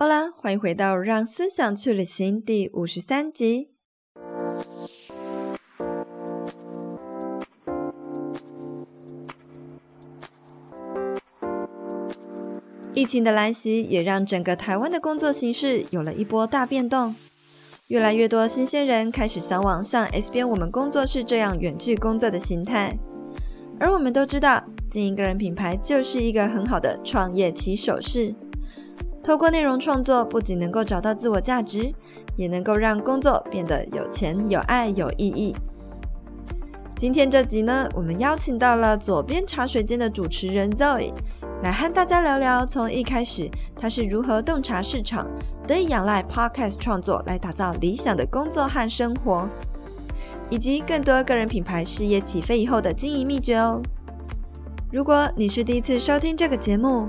好啦，欢迎回到《让思想去旅行》第五十三集。疫情的来袭，也让整个台湾的工作形势有了一波大变动。越来越多新鲜人开始向往像 S 边我们工作室这样远距工作的形态。而我们都知道，经营个人品牌就是一个很好的创业起手式。透过内容创作，不仅能够找到自我价值，也能够让工作变得有钱、有爱、有意义。今天这集呢，我们邀请到了左边茶水间的主持人 Zoe。来和大家聊聊，从一开始他是如何洞察市场，得以仰赖 Podcast 创作来打造理想的工作和生活，以及更多个人品牌事业起飞以后的经营秘诀哦。如果你是第一次收听这个节目，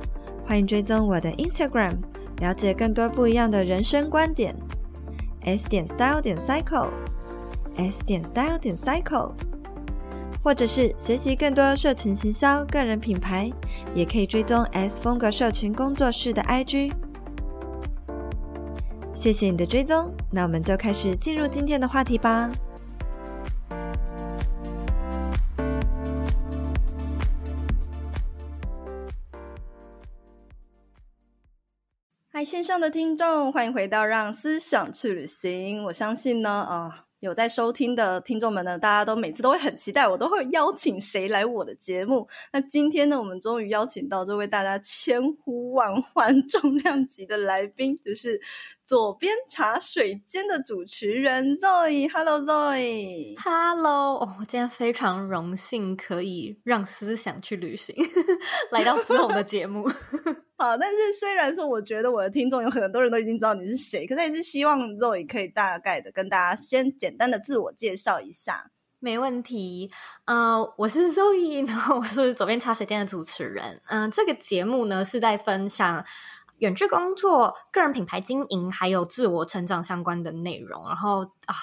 欢迎追踪我的 Instagram，了解更多不一样的人生观点。S 点 Style 点 Cycle，S 点 Style 点 Cycle。或者是学习更多社群行销、个人品牌，也可以追踪 S 风格社群工作室的 IG。谢谢你的追踪，那我们就开始进入今天的话题吧。嗨，线上的听众，欢迎回到《让思想去旅行》。我相信呢，啊。有在收听的听众们呢，大家都每次都会很期待，我都会邀请谁来我的节目。那今天呢，我们终于邀请到这位大家千呼万唤、重量级的来宾，就是左边茶水间的主持人 Zoe。Hello，Zoe。Hello，哦，今天非常荣幸可以让思想去旅行，来到思宏的节目。好，但是虽然说，我觉得我的听众有很多人都已经知道你是谁，可是也是希望 Zoe 可以大概的跟大家先简单的自我介绍一下。没问题，呃，我是 Zoe，然后我是左边茶水间的主持人。嗯、呃，这个节目呢是在分享远距工作、个人品牌经营还有自我成长相关的内容。然后啊，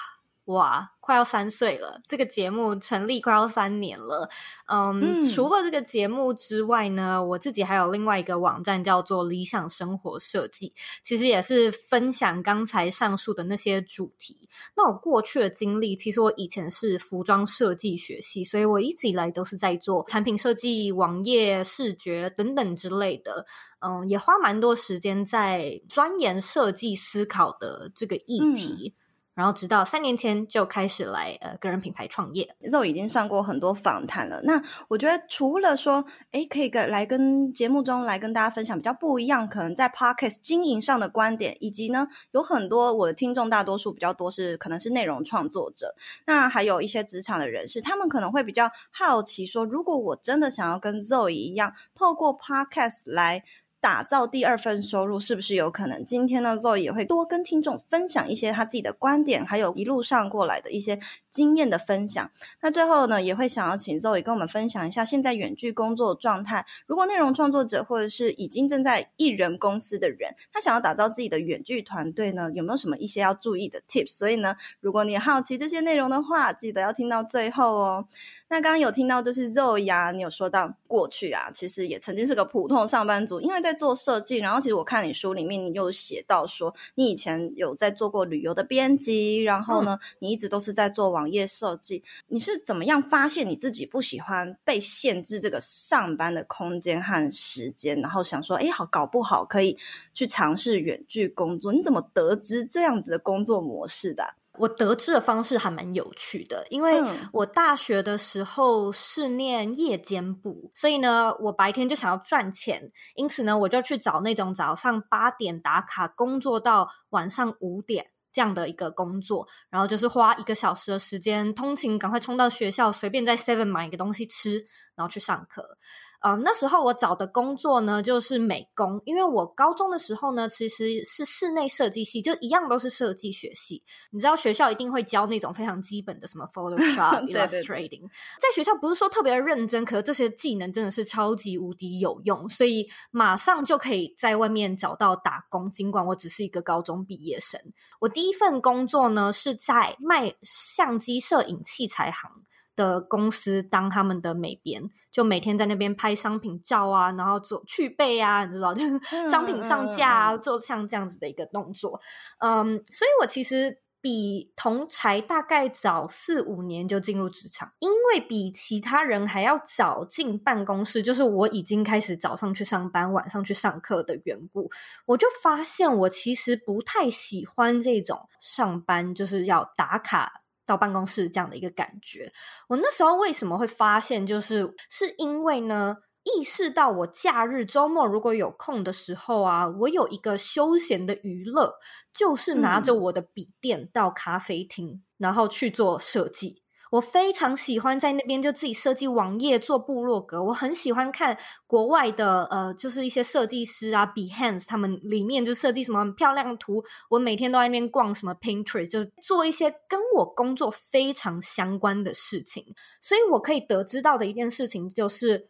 哇！快要三岁了，这个节目成立快要三年了。Um, 嗯，除了这个节目之外呢，我自己还有另外一个网站叫做理想生活设计，其实也是分享刚才上述的那些主题。那我过去的经历，其实我以前是服装设计学系，所以我一直以来都是在做产品设计、网页视觉等等之类的。嗯，也花蛮多时间在钻研设计思考的这个议题。嗯然后直到三年前就开始来呃个人品牌创业，肉已经上过很多访谈了。那我觉得除了说，诶可以跟来跟节目中来跟大家分享比较不一样，可能在 Podcast 经营上的观点，以及呢有很多我的听众大多数比较多是可能是内容创作者，那还有一些职场的人士，他们可能会比较好奇说，如果我真的想要跟 Zo 一样，透过 Podcast 来。打造第二份收入是不是有可能？今天呢，Zoe 也会多跟听众分享一些他自己的观点，还有一路上过来的一些经验的分享。那最后呢，也会想要请 Zoe 跟我们分享一下现在远距工作的状态。如果内容创作者或者是已经正在艺人公司的人，他想要打造自己的远距团队呢，有没有什么一些要注意的 tips？所以呢，如果你好奇这些内容的话，记得要听到最后哦。那刚刚有听到就是 Zoe 啊，你有说到过去啊，其实也曾经是个普通的上班族，因为在做设计，然后其实我看你书里面，你有写到说，你以前有在做过旅游的编辑，然后呢，嗯、你一直都是在做网页设计。你是怎么样发现你自己不喜欢被限制这个上班的空间和时间，然后想说，哎，好，搞不好可以去尝试远距工作？你怎么得知这样子的工作模式的？我得知的方式还蛮有趣的，因为我大学的时候是念夜间部，所以呢，我白天就想要赚钱，因此呢，我就去找那种早上八点打卡工作到晚上五点这样的一个工作，然后就是花一个小时的时间通勤，赶快冲到学校，随便在 Seven 买一个东西吃，然后去上课。呃，那时候我找的工作呢，就是美工，因为我高中的时候呢，其实是室内设计系，就一样都是设计学系。你知道学校一定会教那种非常基本的什么 Photoshop、对对对 Illustrating，在学校不是说特别认真，可是这些技能真的是超级无敌有用，所以马上就可以在外面找到打工。尽管我只是一个高中毕业生，我第一份工作呢是在卖相机摄影器材行。的公司当他们的美编，就每天在那边拍商品照啊，然后做去背啊，你知道，就是商品上架啊，嗯、做像这样子的一个动作。嗯，所以我其实。比同才大概早四五年就进入职场，因为比其他人还要早进办公室，就是我已经开始早上去上班，晚上去上课的缘故，我就发现我其实不太喜欢这种上班就是要打卡到办公室这样的一个感觉。我那时候为什么会发现，就是是因为呢？意识到我假日周末如果有空的时候啊，我有一个休闲的娱乐，就是拿着我的笔电到咖啡厅，嗯、然后去做设计。我非常喜欢在那边就自己设计网页、做部落格。我很喜欢看国外的呃，就是一些设计师啊，Behance 他们里面就设计什么漂亮的图。我每天都在那边逛什么 Pinterest，就是做一些跟我工作非常相关的事情。所以我可以得知到的一件事情就是。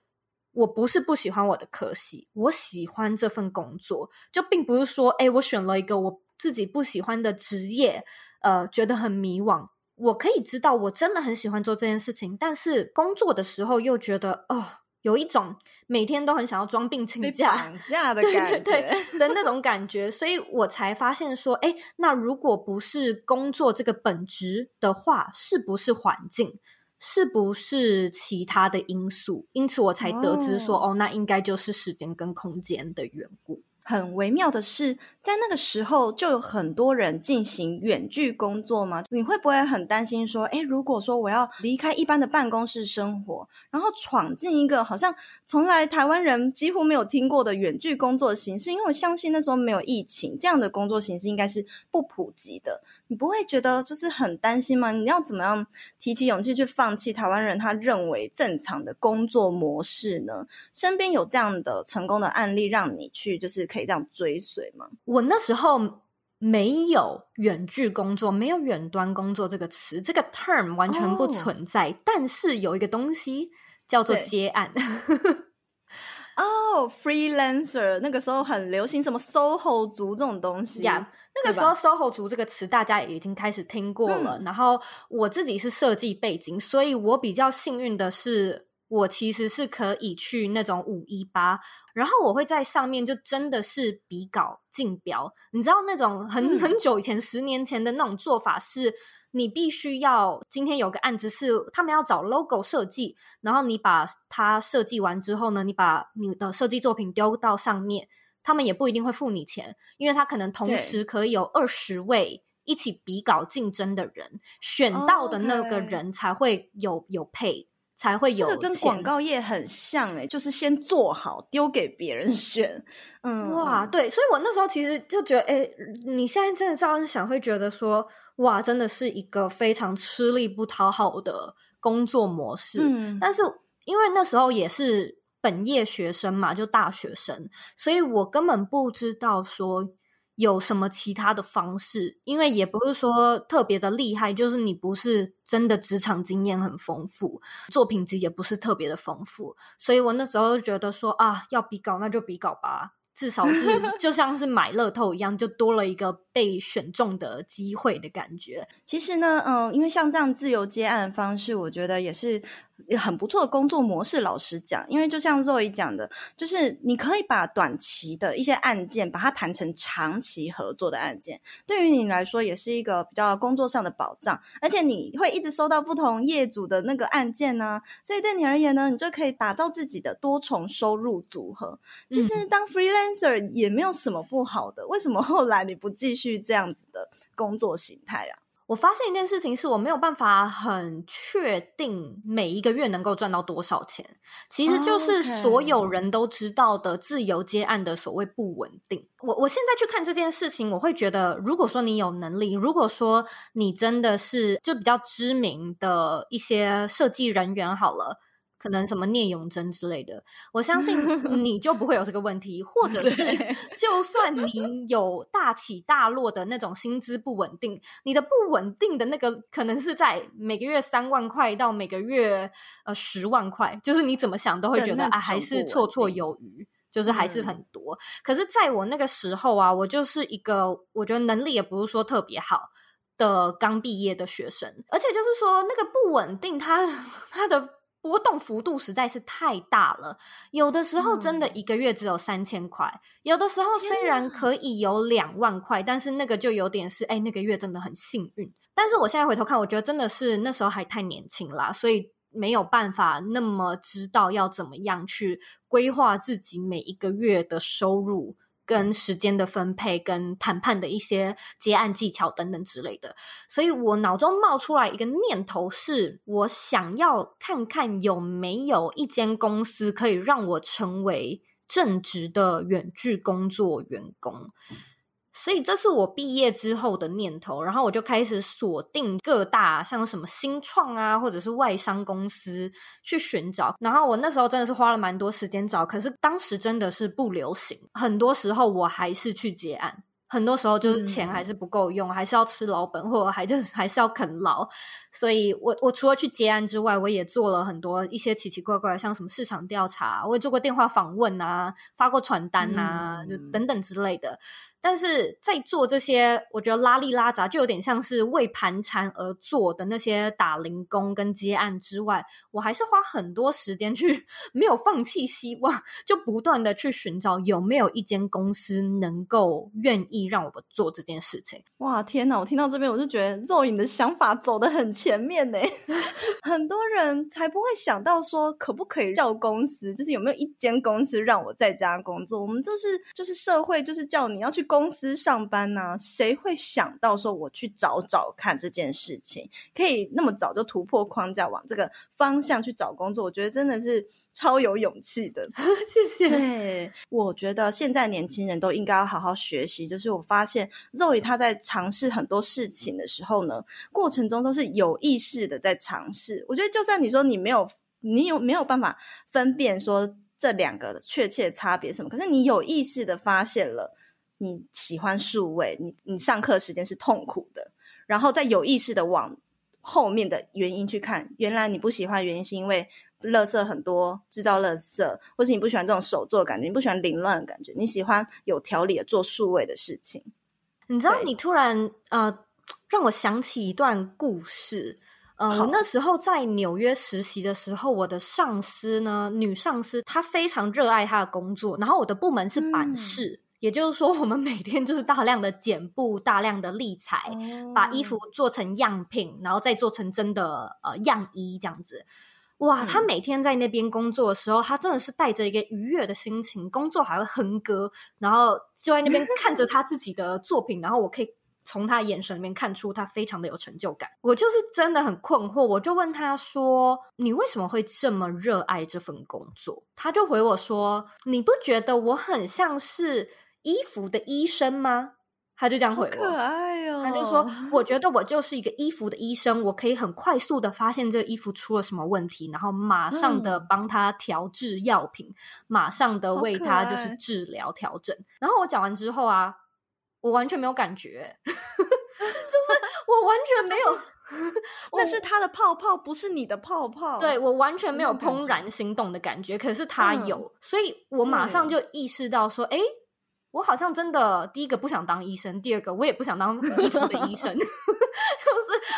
我不是不喜欢我的科系，我喜欢这份工作，就并不是说，哎，我选了一个我自己不喜欢的职业，呃，觉得很迷惘。我可以知道我真的很喜欢做这件事情，但是工作的时候又觉得，哦，有一种每天都很想要装病请假、绑架的感觉，对对对的那 种感觉，所以我才发现说，哎，那如果不是工作这个本质的话，是不是环境？是不是其他的因素？因此我才得知说，哦，哦，那应该就是时间跟空间的缘故。很微妙的是，在那个时候就有很多人进行远距工作吗？你会不会很担心说，诶，如果说我要离开一般的办公室生活，然后闯进一个好像从来台湾人几乎没有听过的远距工作形式？因为我相信那时候没有疫情，这样的工作形式应该是不普及的。你不会觉得就是很担心吗？你要怎么样提起勇气去放弃台湾人他认为正常的工作模式呢？身边有这样的成功的案例让你去就是。这样追随吗？我那时候没有远距工作，没有远端工作这个词，这个 term 完全不存在。Oh. 但是有一个东西叫做接案。哦、oh,，freelancer 那个时候很流行什么 SOHO 族这种东西呀。Yeah, 那个时候 SOHO 族这个词大家也已经开始听过了。嗯、然后我自己是设计背景，所以我比较幸运的是。我其实是可以去那种五一八，然后我会在上面就真的是比稿竞标。你知道那种很很久以前，十年前的那种做法是，你必须要今天有个案子是他们要找 logo 设计，然后你把它设计完之后呢，你把你的设计作品丢到上面，他们也不一定会付你钱，因为他可能同时可以有二十位一起比稿竞争的人，选到的那个人才会有有 pay。才会有这个跟广告业很像诶，就是先做好丢给别人选，嗯，哇，对，所以我那时候其实就觉得，诶，你现在真的这样想，会觉得说，哇，真的是一个非常吃力不讨好的工作模式。嗯，但是因为那时候也是本业学生嘛，就大学生，所以我根本不知道说。有什么其他的方式？因为也不是说特别的厉害，就是你不是真的职场经验很丰富，作品集也不是特别的丰富，所以我那时候就觉得说啊，要比稿那就比稿吧，至少是 就像是买乐透一样，就多了一个被选中的机会的感觉。其实呢，嗯，因为像这样自由接案的方式，我觉得也是。很不错的工作模式，老实讲，因为就像 Zoe 讲的，就是你可以把短期的一些案件，把它谈成长期合作的案件，对于你来说也是一个比较工作上的保障，而且你会一直收到不同业主的那个案件呢，所以对你而言呢，你就可以打造自己的多重收入组合。其实当 freelancer 也没有什么不好的，为什么后来你不继续这样子的工作形态啊？我发现一件事情是我没有办法很确定每一个月能够赚到多少钱，其实就是所有人都知道的自由接案的所谓不稳定。我我现在去看这件事情，我会觉得，如果说你有能力，如果说你真的是就比较知名的一些设计人员好了。可能什么聂永真之类的，我相信 你就不会有这个问题，或者是就算你有大起大落的那种薪资不稳定，你的不稳定的那个可能是在每个月三万块到每个月呃十万块，就是你怎么想都会觉得啊还是绰绰有余，就是还是很多。嗯。可是在我那个时候啊，我就是一个我觉得能力也不是说特别好。的刚毕业的学生，而且就是说那个不稳定它，它它的波动幅度实在是太大了。有的时候真的一个月只有三千块，嗯、有的时候虽然可以有两万块，但是那个就有点是哎，那个月真的很幸运。但是我现在回头看，我觉得真的是那时候还太年轻啦，所以没有办法那么知道要怎么样去规划自己每一个月的收入。跟时间的分配、跟谈判的一些接案技巧等等之类的，所以我脑中冒出来一个念头是，我想要看看有没有一间公司可以让我成为正职的远距工作员工。所以这是我毕业之后的念头，然后我就开始锁定各大像什么新创啊，或者是外商公司去寻找。然后我那时候真的是花了蛮多时间找，可是当时真的是不流行，很多时候我还是去接案。很多时候就是钱还是不够用，嗯、还是要吃老本，或者还就是还是要啃老。所以我我除了去接案之外，我也做了很多一些奇奇怪怪的，像什么市场调查，我也做过电话访问啊，发过传单啊，嗯、就等等之类的。但是在做这些，我觉得拉力拉杂，就有点像是为盘缠而做的那些打零工跟接案之外，我还是花很多时间去，没有放弃希望，就不断的去寻找有没有一间公司能够愿意让我们做这件事情。哇，天哪！我听到这边，我就觉得 Zoe 的想法走得很前面呢。很多人才不会想到说，可不可以叫公司，就是有没有一间公司让我在家工作？我们就是就是社会，就是叫你要去。公司上班呢、啊，谁会想到说我去找找看这件事情，可以那么早就突破框架，往这个方向去找工作？我觉得真的是超有勇气的。谢谢。对，我觉得现在年轻人都应该要好好学习。就是我发现 Zoe 他在尝试很多事情的时候呢，过程中都是有意识的在尝试。我觉得就算你说你没有，你有没有办法分辨说这两个的确切差别什么？可是你有意识的发现了。你喜欢数位，你你上课时间是痛苦的，然后再有意识的往后面的原因去看，原来你不喜欢原因是因为垃圾很多，制造垃圾，或是你不喜欢这种手作感觉，你不喜欢凌乱的感觉，你喜欢有条理的做数位的事情。你知道，你突然呃让我想起一段故事，呃，我那时候在纽约实习的时候，我的上司呢，女上司，她非常热爱她的工作，然后我的部门是版式。嗯也就是说，我们每天就是大量的剪布，大量的立裁，哦、把衣服做成样品，然后再做成真的呃样衣这样子。哇，嗯、他每天在那边工作的时候，他真的是带着一个愉悦的心情，工作还会哼歌，然后就在那边看着他自己的作品，然后我可以从他眼神里面看出他非常的有成就感。我就是真的很困惑，我就问他说：“你为什么会这么热爱这份工作？”他就回我说：“你不觉得我很像是？”衣服的医生吗？他就这样回我，可爱哦。他就说：“我觉得我就是一个衣服的医生，我可以很快速的发现这个衣服出了什么问题，然后马上的帮他调制药品，嗯、马上的为他就是治疗调整。然后我讲完之后啊，我完全没有感觉，就是我完全没有，那是他的泡泡，不是你的泡泡。对，我完全没有怦然心动的感觉，可是他有，嗯、所以我马上就意识到说，哎。我好像真的第一个不想当医生，第二个我也不想当衣服的医生，就是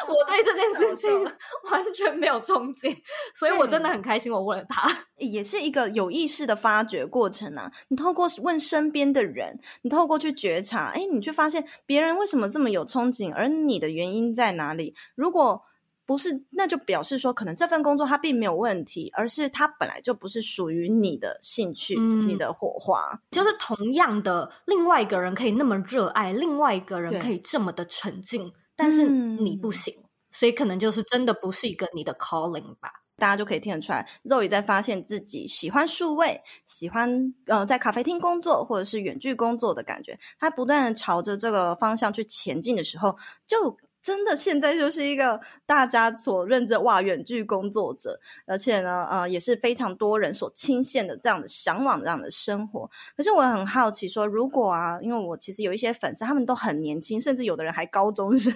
我对这件事情 完全没有憧憬，所以我真的很开心。我问了他，也是一个有意识的发掘过程啊。你透过问身边的人，你透过去觉察，哎，你却发现别人为什么这么有憧憬，而你的原因在哪里？如果不是，那就表示说，可能这份工作它并没有问题，而是它本来就不是属于你的兴趣、嗯、你的火花。就是同样的，另外一个人可以那么热爱，另外一个人可以这么的沉静，但是你不行，嗯、所以可能就是真的不是一个你的 calling 吧。大家就可以听得出来，Zoe 在发现自己喜欢数位，喜欢呃在咖啡厅工作或者是远距工作的感觉，他不断的朝着这个方向去前进的时候，就。真的，现在就是一个大家所认知哇，远距工作者，而且呢，呃，也是非常多人所倾羡的这样的向往这样的生活。可是我很好奇说，如果啊，因为我其实有一些粉丝，他们都很年轻，甚至有的人还高中生，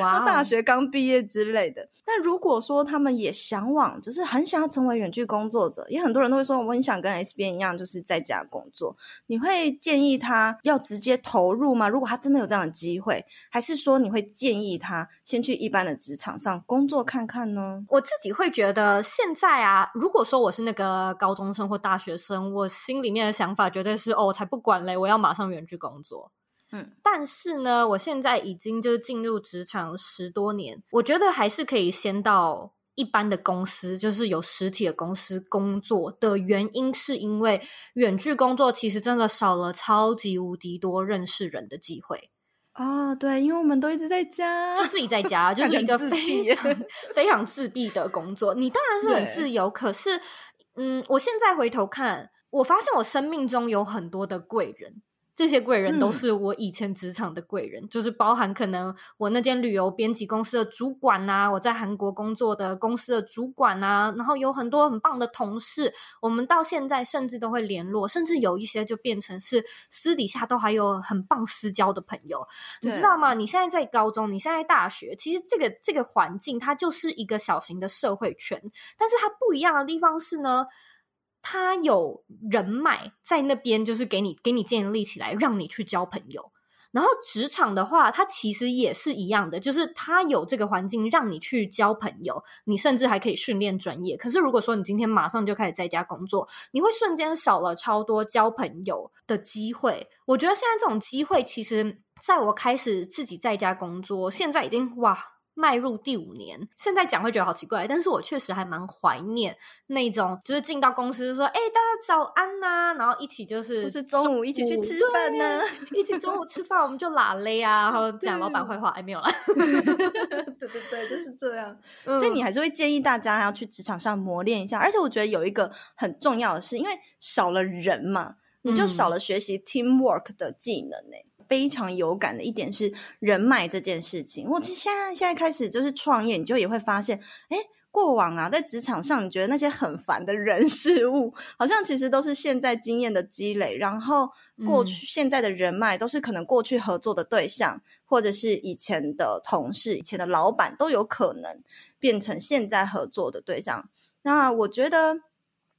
哇大学刚毕业之类的。那如果说他们也向往，就是很想要成为远距工作者，也很多人都会说，我很想跟 S B 一样，就是在家工作。你会建议他要直接投入吗？如果他真的有这样的机会，还是说你会建议？议他先去一般的职场上工作看看呢？我自己会觉得，现在啊，如果说我是那个高中生或大学生，我心里面的想法绝对是哦，我才不管嘞，我要马上远距工作。嗯，但是呢，我现在已经就是进入职场十多年，我觉得还是可以先到一般的公司，就是有实体的公司工作的原因，是因为远距工作其实真的少了超级无敌多认识人的机会啊！对，因为我们都一直在家，就自己在家，就是一个非常 非常自闭的工作。你当然是很自由，可是，嗯，我现在回头看，我发现我生命中有很多的贵人。这些贵人都是我以前职场的贵人，嗯、就是包含可能我那间旅游编辑公司的主管啊，我在韩国工作的公司的主管啊，然后有很多很棒的同事，我们到现在甚至都会联络，甚至有一些就变成是私底下都还有很棒私交的朋友，你知道吗？你现在在高中，你现在在大学，其实这个这个环境它就是一个小型的社会圈，但是它不一样的地方是呢。他有人脉在那边，就是给你给你建立起来，让你去交朋友。然后职场的话，它其实也是一样的，就是他有这个环境让你去交朋友，你甚至还可以训练专业。可是如果说你今天马上就开始在家工作，你会瞬间少了超多交朋友的机会。我觉得现在这种机会，其实在我开始自己在家工作，现在已经哇。迈入第五年，现在讲会觉得好奇怪，但是我确实还蛮怀念那种，就是进到公司说，哎、欸，大家早安呐、啊，然后一起就是，是中午一起去吃饭呢，一起中午吃饭，我们就拉勒啊，然后讲老板坏话，哎，没有啦，对对对，就是这样。所以你还是会建议大家要去职场上磨练一下，而且我觉得有一个很重要的是，因为少了人嘛，你就少了学习 teamwork 的技能呢、欸。嗯非常有感的一点是人脉这件事情。我其实现在现在开始就是创业，你就也会发现，哎，过往啊，在职场上，你觉得那些很烦的人事物，好像其实都是现在经验的积累。然后过去现在的人脉，都是可能过去合作的对象，或者是以前的同事、以前的老板，都有可能变成现在合作的对象。那我觉得，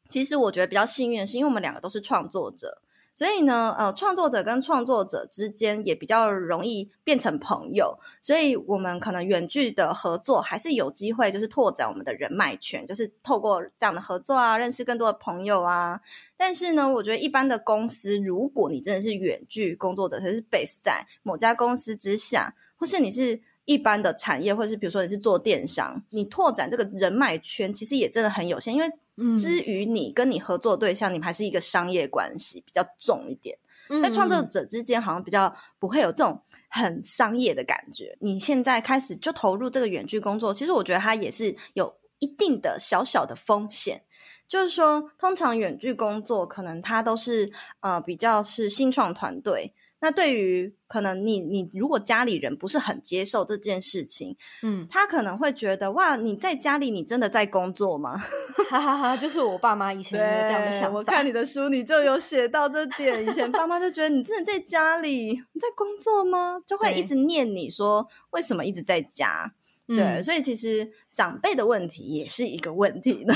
其实我觉得比较幸运的是，因为我们两个都是创作者。所以呢，呃，创作者跟创作者之间也比较容易变成朋友，所以我们可能远距的合作还是有机会，就是拓展我们的人脉圈，就是透过这样的合作啊，认识更多的朋友啊。但是呢，我觉得一般的公司，如果你真的是远距工作者，还是 base 在某家公司之下，或是你是一般的产业，或者是比如说你是做电商，你拓展这个人脉圈，其实也真的很有限，因为。之于你跟你合作对象，你们还是一个商业关系比较重一点，在创作者之间好像比较不会有这种很商业的感觉。你现在开始就投入这个远距工作，其实我觉得它也是有一定的小小的风险，就是说，通常远距工作可能它都是呃比较是新创团队。那对于可能你你如果家里人不是很接受这件事情，嗯，他可能会觉得哇，你在家里你真的在工作吗？哈哈哈，就是我爸妈以前有这样的想法。我看你的书，你就有写到这点。以前爸妈就觉得你真的在家里你在工作吗？就会一直念你说为什么一直在家。对，嗯、所以其实长辈的问题也是一个问题呢。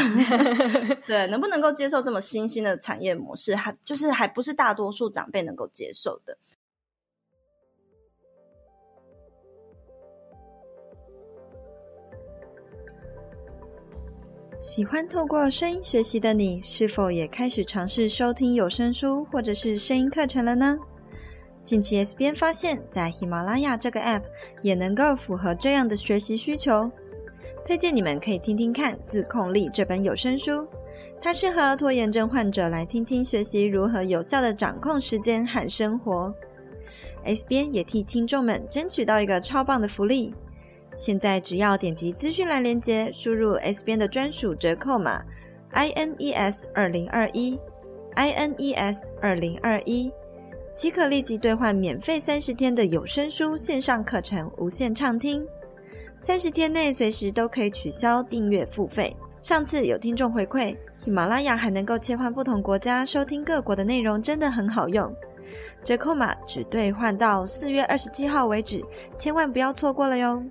对，能不能够接受这么新兴的产业模式，还就是还不是大多数长辈能够接受的。喜欢透过声音学习的你，是否也开始尝试收听有声书或者是声音课程了呢？近期 S 边发现，在喜马拉雅这个 App 也能够符合这样的学习需求，推荐你们可以听听看《自控力》这本有声书，它适合拖延症患者来听听学习如何有效地掌控时间和生活。S 边也替听众们争取到一个超棒的福利。现在只要点击资讯栏链接，输入 S 边的专属折扣码 I N E S 二零二一 I N E S 二零二一，即可立即兑换免费三十天的有声书线上课程，无限畅听。三十天内随时都可以取消订阅付费。上次有听众回馈，喜马拉雅还能够切换不同国家收听各国的内容，真的很好用。折扣码只兑换到四月二十七号为止，千万不要错过了哟。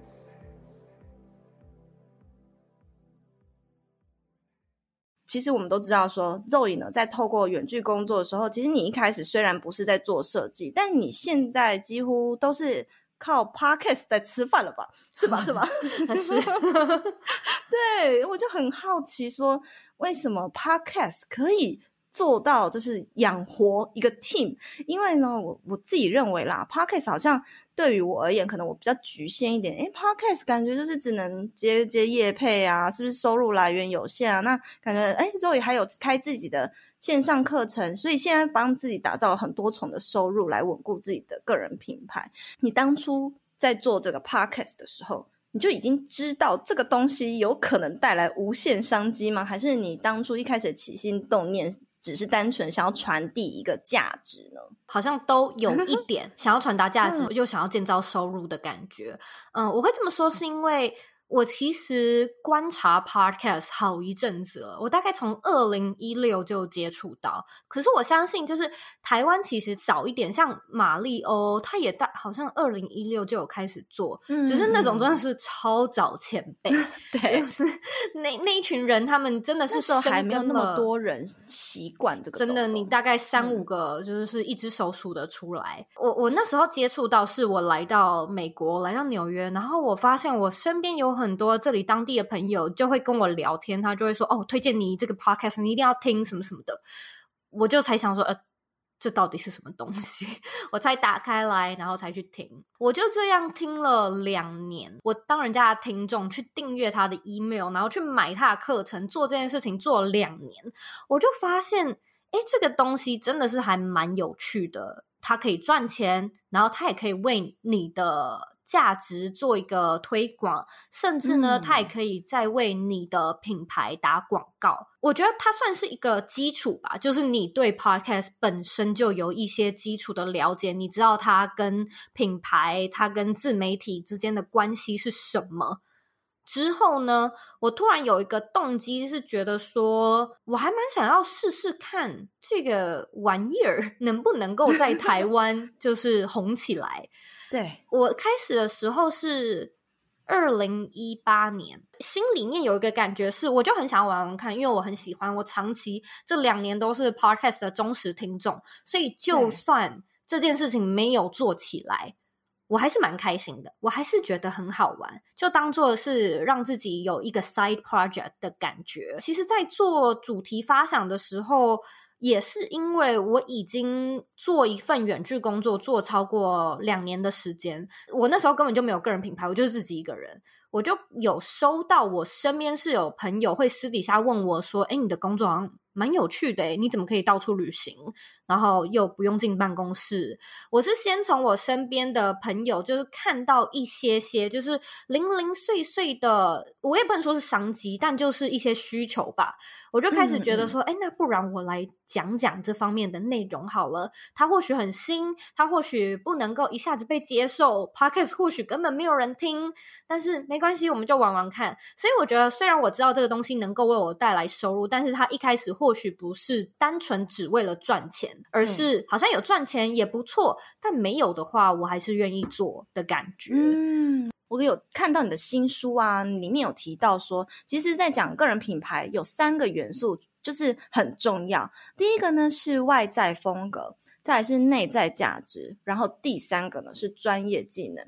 其实我们都知道说，说 Zoe 呢，在透过远距工作的时候，其实你一开始虽然不是在做设计，但你现在几乎都是靠 Podcast 在吃饭了吧？是吧？是吧？是。对，我就很好奇说，为什么 Podcast 可以做到就是养活一个 team？因为呢，我我自己认为啦，Podcast 好像。对于我而言，可能我比较局限一点。诶 Podcast 感觉就是只能接接业配啊，是不是收入来源有限啊？那感觉诶 Zoe 还有开自己的线上课程，所以现在帮自己打造很多重的收入来稳固自己的个人品牌。你当初在做这个 Podcast 的时候，你就已经知道这个东西有可能带来无限商机吗？还是你当初一开始起心动念？只是单纯想要传递一个价值呢？好像都有一 点想要传达价值，又想要建造收入的感觉。嗯，我会这么说是因为。我其实观察 Podcast 好一阵子了，我大概从二零一六就接触到。可是我相信，就是台湾其实早一点，像马丽欧，他也大好像二零一六就有开始做，嗯，只是那种真的是超早前辈，对，就是 那那一群人，他们真的是那时候还没有那么多人习惯这个，真的，你大概三五个就是一只手数得出来。嗯，我我那时候接触到，是我来到美国，来到纽约，然后我发现我身边有。很多这里当地的朋友就会跟我聊天，他就会说：“哦，推荐你这个 podcast，你一定要听什么什么的。”我就才想说：“呃，这到底是什么东西？” 我才打开来，然后才去听。我就这样听了两年。我当人家的听众去订阅他的 email，然后去买他的课程，做这件事情做了两年，我就发现，哎，这个东西真的是还蛮有趣的。它可以赚钱，然后它也可以为你的。价值做一个推广，甚至呢，它也可以再为你的品牌打广告。嗯。我觉得它算是一个基础吧，就是你对 Podcast 本身就有一些基础的了解，你知道它跟品牌、它跟自媒体之间的关系是什么。之后呢，我突然有一个动机，是觉得说，我还蛮想要试试看这个玩意儿能不能够在台 湾就是红起来。对，我开始的时候是二零一八年，心里面有一个感觉是，我就很想要玩玩看，因为我很喜欢，我长期这两年都是 Podcast 的忠实听众，所以就算这件事情没有做起来。我还是蛮开心的，我还是觉得很好玩，就当做是让自己有一个 side project 的感觉。其实，在做主题发想的时候，也是因为我已经做一份远距工作，做超过两年的时间。我那时候根本就没有个人品牌，我就是自己一个人。我就有收到我身边是有朋友会私底下问我说：“哎，你的工作好像……”蛮有趣的，你怎么可以到处旅行，然后又不用进办公室？我是先从我身边的朋友，就是看到一些些，就是零零碎碎的，我也不能说是商机，但就是一些需求吧。我就开始觉得说，哎、嗯嗯，那不然我来讲讲这方面的内容好了。它或许很新，它或许不能够一下子被接受，Podcast 或许根本没有人听，但是没关系，我们就玩玩看。所以我觉得，虽然我知道这个东西能够为我带来收入，但是它一开始或许不是单纯只为了赚钱，而是好像有赚钱也不错，但没有的话，我还是愿意做的感觉。嗯。我有看到你的新书啊，里面有提到说，其实，在讲个人品牌有三个元素，就是很重要。第一个呢是外在风格，再来是内在价值，然后第三个呢是专业技能。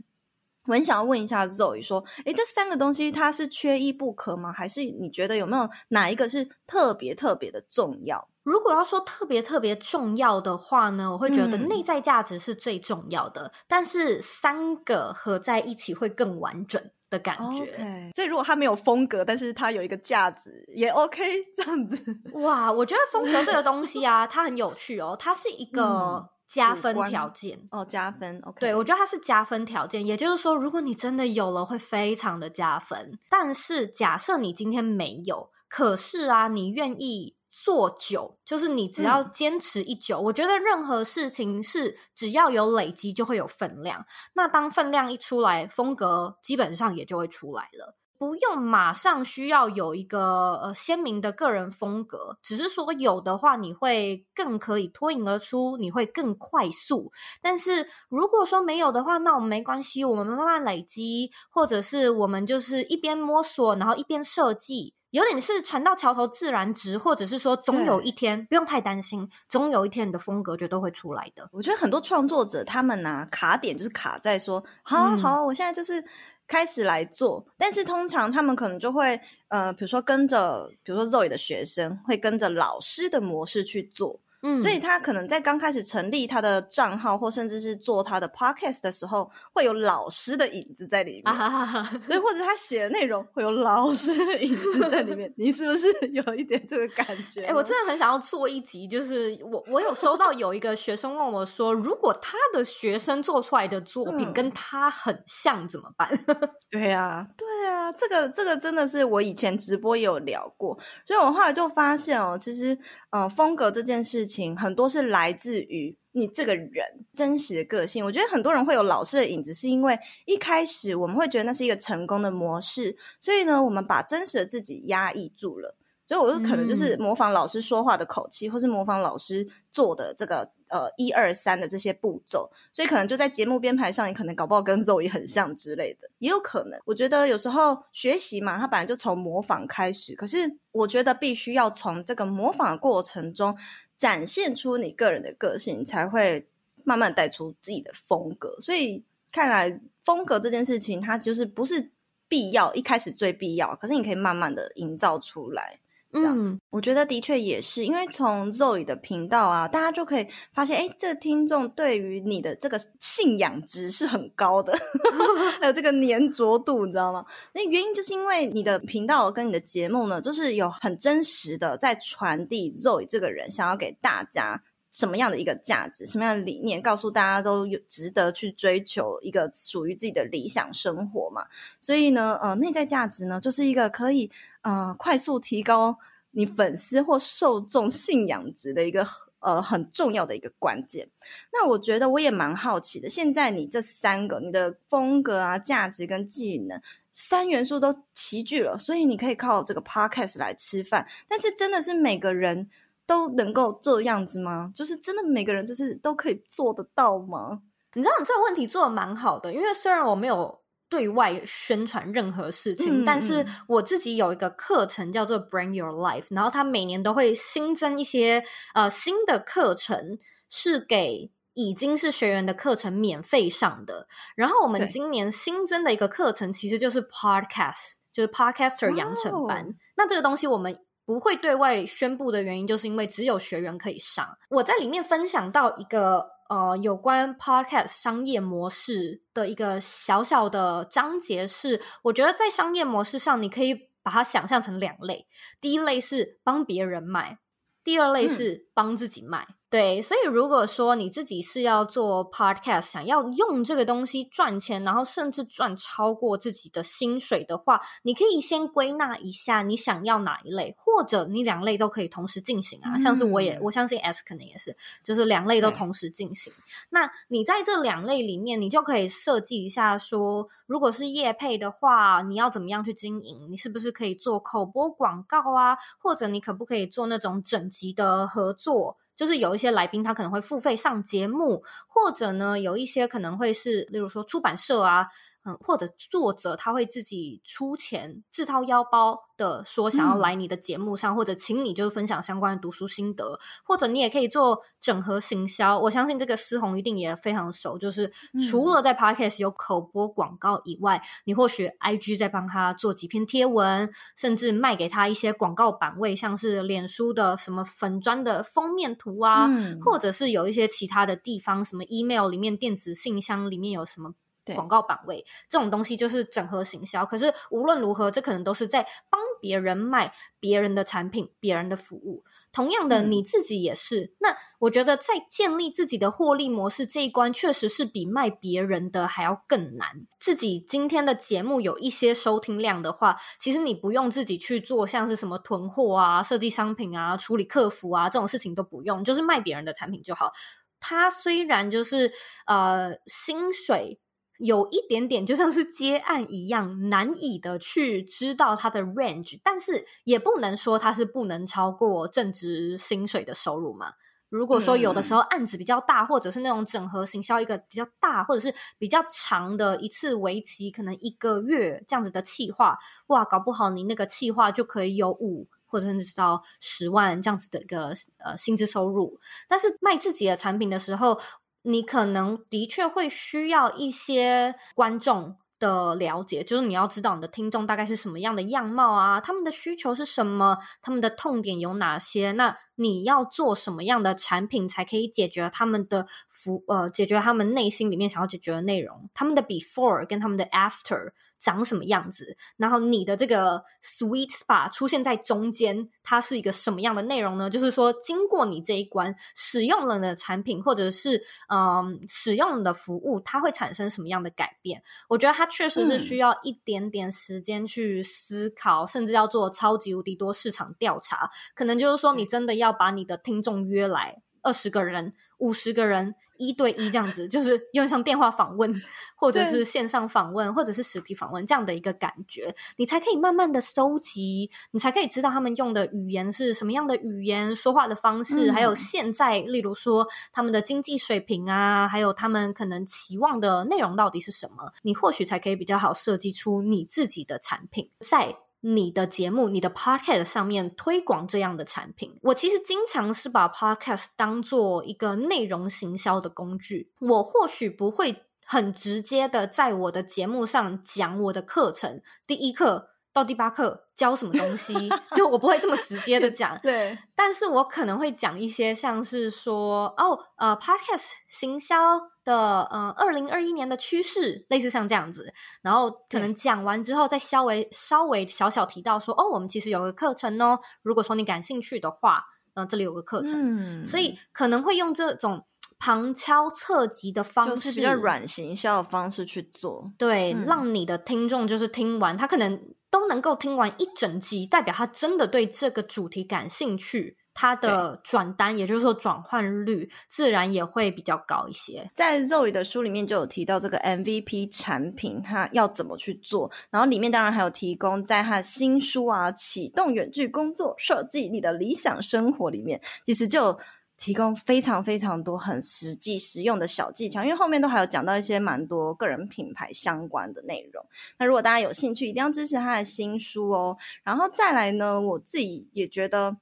我很想要问一下 Zoe 说，诶，这三个东西它是缺一不可吗？还是你觉得有没有哪一个是特别特别的重要？如果要说特别特别重要的话呢，我会觉得内在价值是最重要的，嗯、但是三个合在一起会更完整的感觉。Okay. 所以如果它没有风格，但是它有一个价值也 OK，这样子。哇，我觉得风格这个东西啊，它很有趣哦，它是一个加分条件哦，加分。OK，对，我觉得它是加分条件，也就是说，如果你真的有了，会非常的加分。但是假设你今天没有，可是啊，你愿意。做久就是你只要坚持一久，嗯，我觉得任何事情是只要有累积就会有分量。那当分量一出来，风格基本上也就会出来了。不用马上需要有一个呃鲜明的个人风格，只是说有的话，你会更可以脱颖而出，你会更快速。但是如果说没有的话，那我们没关系，我们慢慢累积，或者是我们就是一边摸索，然后一边设计。有点是船到桥头自然直，或者是说总有一天不用太担心，总有一天你的风格绝对会出来的。我觉得很多创作者他们呢、啊、卡点就是卡在说，好好，我现在就是开始来做，嗯、但是通常他们可能就会呃，比如说跟着，比如说 Zoe 的学生会跟着老师的模式去做。嗯，所以他可能在刚开始成立他的账号，或甚至是做他的 podcast 的时候，会有老师的影子在里面。啊、对，或者他写的内容会有老师的影子在里面。你是不是有一点这个感觉？哎、欸，我真的很想要做一集，就是我我有收到有一个学生问我说，如果他的学生做出来的作品跟他很像怎么办？嗯、对呀、啊，对啊，这个这个真的是我以前直播也有聊过，所以我后来就发现哦，其实。嗯、呃，风格这件事情很多是来自于你这个人真实的个性。我觉得很多人会有老师的影子，是因为一开始我们会觉得那是一个成功的模式，所以呢，我们把真实的自己压抑住了。所以，我就可能就是模仿老师说话的口气，或是模仿老师做的这个呃一二三的这些步骤，所以可能就在节目编排上，你可能搞不好跟 Zoe 很像之类的，也有可能。我觉得有时候学习嘛，它本来就从模仿开始，可是我觉得必须要从这个模仿的过程中展现出你个人的个性，才会慢慢带出自己的风格。所以看来风格这件事情，它就是不是必要，一开始最必要，可是你可以慢慢的营造出来。嗯，我觉得的确也是，因为从 Zoe 的频道啊，大家就可以发现，哎，这个听众对于你的这个信仰值是很高的，还有这个粘着度，你知道吗？那原因就是因为你的频道跟你的节目呢，就是有很真实的在传递 Zoe 这个人想要给大家什么样的一个价值，什么样的理念，告诉大家都有值得去追求一个属于自己的理想生活嘛。所以呢，呃，内在价值呢，就是一个可以。呃，快速提高你粉丝或受众信仰值的一个呃很重要的一个关键。那我觉得我也蛮好奇的，现在你这三个，你的风格啊、价值跟技能三元素都齐聚了，所以你可以靠这个 podcast 来吃饭。但是真的是每个人都能够这样子吗？就是真的每个人就是都可以做得到吗？你知道你这个问题做得蛮好的，因为虽然我没有。对外宣传任何事情，嗯、但是我自己有一个课程叫做 Bring Your Life，然后它每年都会新增一些呃新的课程，是给已经是学员的课程免费上的。然后我们今年新增的一个课程其实就是 Podcast，就是 Podcaster 养成班。哦、那这个东西我们不会对外宣布的原因，就是因为只有学员可以上。我在里面分享到一个。呃，有关 Podcast 商业模式的一个小小的章节是，我觉得在商业模式上，你可以把它想象成两类，第一类是帮别人卖，第二类是帮自己卖。嗯对，所以如果说你自己是要做 podcast，想要用这个东西赚钱，然后甚至赚超过自己的薪水的话，你可以先归纳一下你想要哪一类，或者你两类都可以同时进行啊。像是我也我相信 S 可能也是，就是两类都同时进行。那你在这两类里面，你就可以设计一下说，如果是业配的话，你要怎么样去经营？你是不是可以做口播广告啊？或者你可不可以做那种整集的合作？做就是有一些来宾，他可能会付费上节目，或者呢，有一些可能会是，例如说出版社啊。嗯，或者作者他会自己出钱自掏腰包的说想要来你的节目上，嗯、或者请你就是分享相关的读书心得，或者你也可以做整合行销。我相信这个思宏一定也非常熟，就是除了在 Podcast 有口播广告以外，嗯、你或许 IG 在帮他做几篇贴文，甚至卖给他一些广告版位，像是脸书的什么粉砖的封面图啊，嗯、或者是有一些其他的地方，什么 email 里面电子信箱里面有什么。广告版位这种东西就是整合行销，可是无论如何，这可能都是在帮别人卖别人的产品、别人的服务。同样的，你自己也是。嗯、那我觉得，在建立自己的获利模式这一关，确实是比卖别人的还要更难。自己今天的节目有一些收听量的话，其实你不用自己去做，像是什么囤货啊、设计商品啊、处理客服啊这种事情都不用，就是卖别人的产品就好。它虽然就是呃薪水。有一点点就像是接案一样难以的去知道它的 range，但是也不能说它是不能超过正职薪水的收入嘛。如果说有的时候案子比较大，或者是那种整合行销一个比较大，或者是比较长的一次为期可能一个月这样子的企划，哇，搞不好你那个企划就可以有五或者甚至到十万这样子的一个呃薪资收入。但是卖自己的产品的时候，你可能的确会需要一些观众。的了解，就是你要知道你的听众大概是什么样的样貌啊，他们的需求是什么，他们的痛点有哪些？那你要做什么样的产品才可以解决他们的服呃，解决他们内心里面想要解决的内容？他们的 before 跟他们的 after。长什么样子？然后你的这个 sweet spot 出现在中间，它是一个什么样的内容呢？就是说，经过你这一关，使用了你的产品，或者是嗯，使用你的服务，它会产生什么样的改变？我觉得它确实是需要一点点时间去思考，嗯、甚至要做超级无敌多市场调查。可能就是说，你真的要把你的听众约来二十个人、五十个人。一对一这样子，就是用像电话访问，或者是线上访问，或者是实体访问这样的一个感觉，你才可以慢慢的搜集，你才可以知道他们用的语言是什么样的语言，说话的方式，还有现在，例如说他们的经济水平啊，还有他们可能期望的内容到底是什么，你或许才可以比较好设计出你自己的产品，在。你的节目、你的 podcast 上面推广这样的产品，我其实经常是把 podcast 当做一个内容行销的工具。我或许不会很直接的在我的节目上讲我的课程，第一课到第八课教什么东西，就我不会这么直接的讲。对，但是我可能会讲一些像是说，哦，呃，podcast 行销。的呃，二零二一年的趋势，类似像这样子，然后可能讲完之后，再稍微稍微小小提到说，哦，我们其实有个课程哦，如果说你感兴趣的话，呃，这里有个课程，嗯，所以可能会用这种旁敲侧击的方式，就是比较软行销的方式去做，对，嗯，让你的听众就是听完，他可能都能够听完一整集，代表他真的对这个主题感兴趣。它的转单，也就是说转换率，自然也会比较高一些。在 Zoe 的书里面就有提到这个 MVP 产品，它要怎么去做。然后里面当然还有提供，在他的新书啊《启动远距工作，设计你的理想生活》里面，其实就提供非常非常多很实际实用的小技巧。因为后面都还有讲到一些蛮多个人品牌相关的内容。那如果大家有兴趣，一定要支持他的新书哦。然后再来呢，我自己也觉得。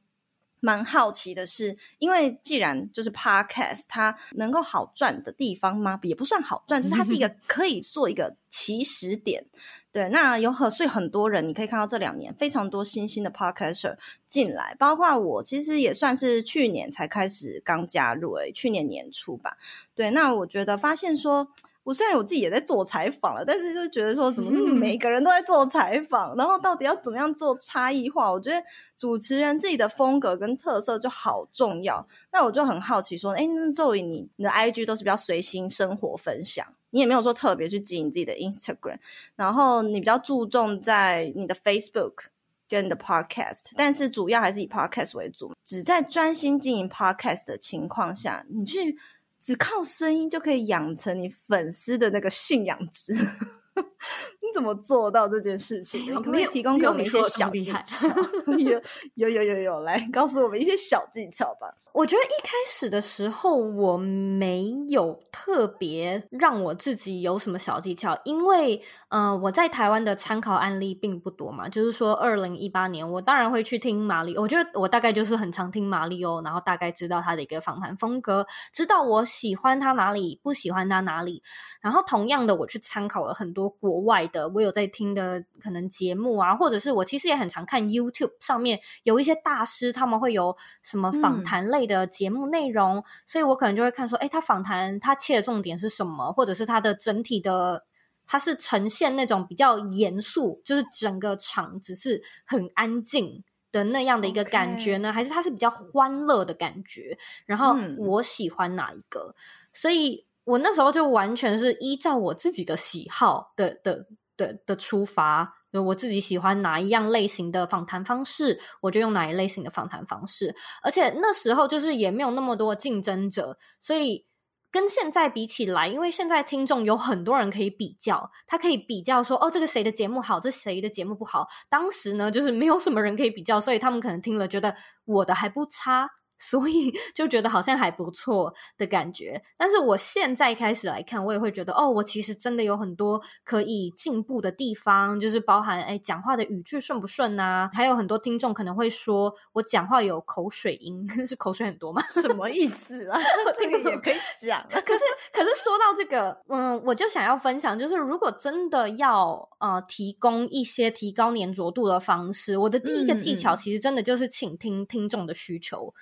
蛮好奇的是，因为既然就是 Podcast，它能够好赚的地方吗？也不算好赚，就是它是一个 可以做一个起始点。对，那有很所以很多人，你可以看到这两年非常多新兴的 Podcaster 进来，包括我，其实也算是去年才开始刚加入，诶，去年年初吧。对，那我觉得发现说。我虽然我自己也在做采访了，但是就觉得说怎么每个人都在做采访，然后到底要怎么样做差异化？我觉得主持人自己的风格跟特色就好重要。那我就很好奇说，哎，那 Zoe 你你的 IG 都是比较随心生活分享，你也没有说特别去经营自己的 Instagram，然后你比较注重在你的 Facebook 跟你的 Podcast，但是主要还是以 Podcast 为主。只在专心经营 Podcast 的情况下，你去。只靠声音就可以养成你粉丝的那个信仰值，怎么做到这件事情？你可不可以提供给我们一些小技巧？有有有有有，来告诉我们一些小技巧吧。我觉得一开始的时候我没有特别让我自己有什么小技巧，因为呃我在台湾的参考案例并不多嘛。就是说，二零一八年我当然会去听马里，我觉得我大概就是很常听马里欧，然后大概知道他的一个访谈风格，知道我喜欢他哪里，不喜欢他哪里。然后同样的，我去参考了很多国外的我有在听的可能节目啊，或者是我其实也很常看 YouTube 上面有一些大师，他们会有什么访谈类。的节目内容，所以我可能就会看说，哎，他访谈他切的重点是什么，或者是他的整体的，他是呈现那种比较严肃，就是整个场子是很安静的那样的一个感觉呢.还是他是比较欢乐的感觉？然后我喜欢哪一个？嗯、所以我那时候就完全是依照我自己的喜好的的的的出发。我自己喜欢哪一样类型的访谈方式，我就用哪一类型的访谈方式。而且那时候就是也没有那么多竞争者，所以跟现在比起来，因为现在听众有很多人可以比较，他可以比较说，哦，这个谁的节目好，这谁的节目不好。当时呢，就是没有什么人可以比较，所以他们可能听了觉得我的还不差。所以就觉得好像还不错的感觉。但是我现在开始来看，我也会觉得哦，我其实真的有很多可以进步的地方，就是包含哎，讲话的语句顺不顺啊？还有很多听众可能会说我讲话有口水音，是口水很多吗？什么意思啊？这个也 可以讲。可是，可是说到这个，嗯，我就想要分享，就是如果真的要呃提供一些提高粘着度的方式，我的第一个技巧其实真的就是倾听听众的需求。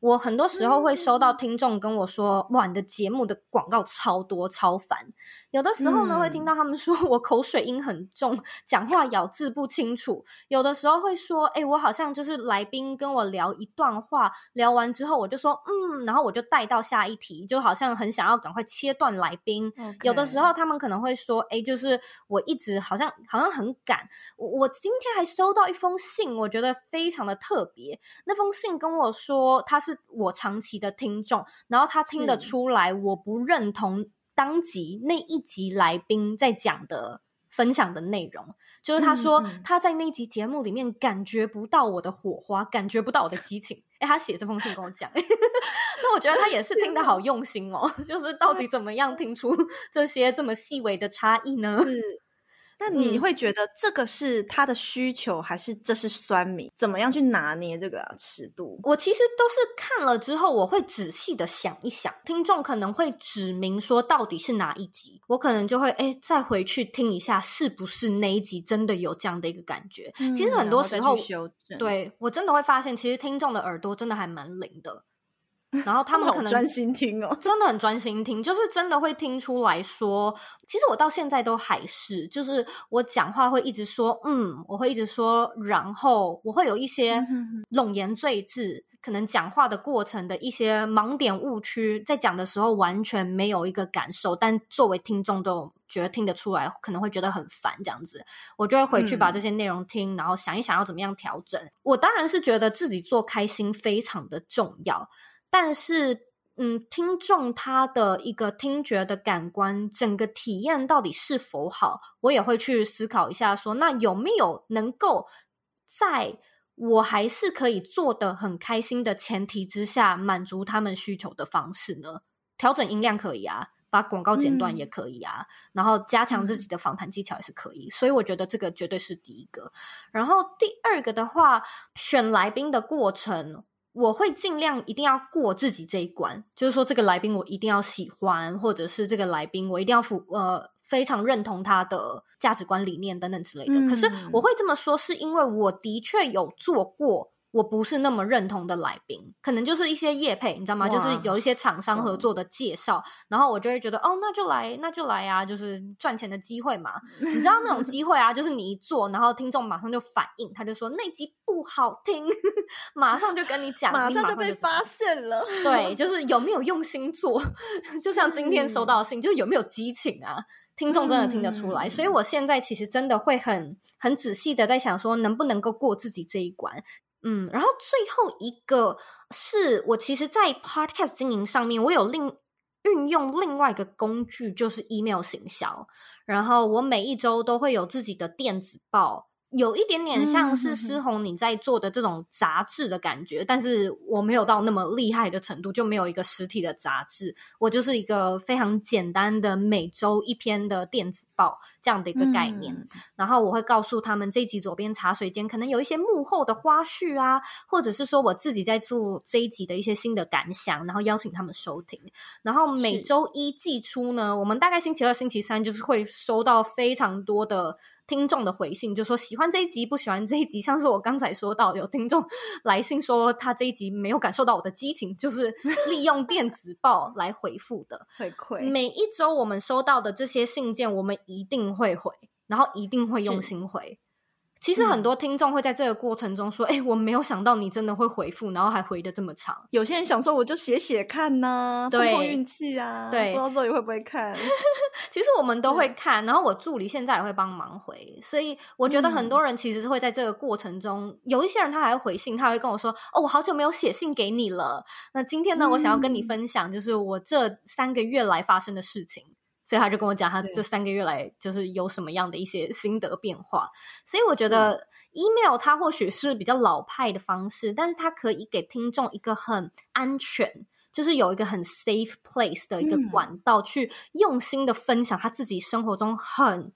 我很多时候会收到听众跟我说：“哇，你的节目的广告超多，超烦。”有的时候呢，会听到他们说我口水音很重，讲话咬字不清楚。有的时候会说：“哎，我好像就是来宾跟我聊一段话，聊完之后我就说嗯，然后我就带到下一题，就好像很想要赶快切断来宾。”有的时候他们可能会说：“哎，就是我一直好像好像很赶。”我我今天还收到一封信，我觉得非常的特别。那封信跟我说他是。是我长期的听众，然后他听得出来我不认同当集那一集来宾在讲的分享的内容，就是他说他在那集节目里面感觉不到我的火花，感觉不到我的激情。哎，他写这封信跟我讲，那我觉得他也是听得好用心哦，就是到底怎么样听出这些这么细微的差异呢？那你会觉得这个是他的需求，还是这是酸民？怎么样去拿捏这个尺度？我其实都是看了之后，我会仔细的想一想。听众可能会指明说到底是哪一集，我可能就会哎再回去听一下，是不是那一集真的有这样的一个感觉？嗯、其实很多时候，对我真的会发现，其实听众的耳朵真的还蛮灵的。然后他们可能专心听哦，真的很专心听，就是真的会听出来说，其实我到现在都还是，就是我讲话会一直说嗯，我会一直说，然后我会有一些冗言赘字，可能讲话的过程的一些盲点误区，在讲的时候完全没有一个感受，但作为听众都觉得听得出来，可能会觉得很烦这样子，我就会回去把这些内容听，然后想一想要怎么样调整。我当然是觉得自己做开心非常的重要。但是，嗯，听众他的一个听觉的感官，整个体验到底是否好，我也会去思考一下说，说那有没有能够在我还是可以做的很开心的前提之下，满足他们需求的方式呢？调整音量可以啊，把广告剪断也可以啊，嗯、然后加强自己的访谈技巧也是可以。所以我觉得这个绝对是第一个。然后第二个的话，选来宾的过程。我会尽量一定要过自己这一关，就是说这个来宾我一定要喜欢，或者是这个来宾我一定要服呃非常认同他的价值观理念等等之类的。嗯。可是我会这么说，是因为我的确有做过。我不是那么认同的来宾，可能就是一些业配，你知道吗？就是有一些厂商合作的介绍，然后我就会觉得，哦，那就来，那就来啊，就是赚钱的机会嘛。你知道那种机会啊，就是你一做，然后听众马上就反应，他就说那集不好听，马上就跟你讲，马上就被发现了。对，就是有没有用心做，就像今天收到的信，就是有没有激情啊？听众真的听得出来，嗯，所以我现在其实真的会很很仔细的在想说，能不能够过自己这一关。嗯，然后最后一个是我其实，在 Podcast 经营上面，我有另运用另外一个工具，就是 email 行销。然后我每一周都会有自己的电子报。有一点点像是诗弘你在做的这种杂志的感觉，嗯，但是我没有到那么厉害的程度，就没有一个实体的杂志。我就是一个非常简单的每周一篇的电子报这样的一个概念。嗯，然后我会告诉他们这一集左边茶水间可能有一些幕后的花絮啊，或者是说我自己在做这一集的一些新的感想，然后邀请他们收听。然后每周一寄出呢，我们大概星期二、星期三就是会收到非常多的。听众的回信就说喜欢这一集，不喜欢这一集，像是我刚才说到有听众来信说他这一集没有感受到我的激情，就是利用电子报来回复的 回馈。每一周我们收到的这些信件，我们一定会回，然后一定会用心回。其实很多听众会在这个过程中说：“哎、嗯欸，我没有想到你真的会回复，然后还回的这么长。”有些人想说：“我就写写看呐，碰碰运气啊。”对，不知道自己会不会看。其实我们都会看，然后我助理现在也会帮忙回，所以我觉得很多人其实是会在这个过程中，嗯、有一些人他还会回信，他会跟我说：“哦，我好久没有写信给你了。”那今天呢，我想要跟你分享，就是我这三个月来发生的事情。所以他就跟我讲他这三个月来就是有什么样的一些心得变化。所以我觉得 email 它或许是比较老派的方式，但是它可以给听众一个很安全，就是有一个很 safe place 的一个管道，去用心的分享他自己生活中很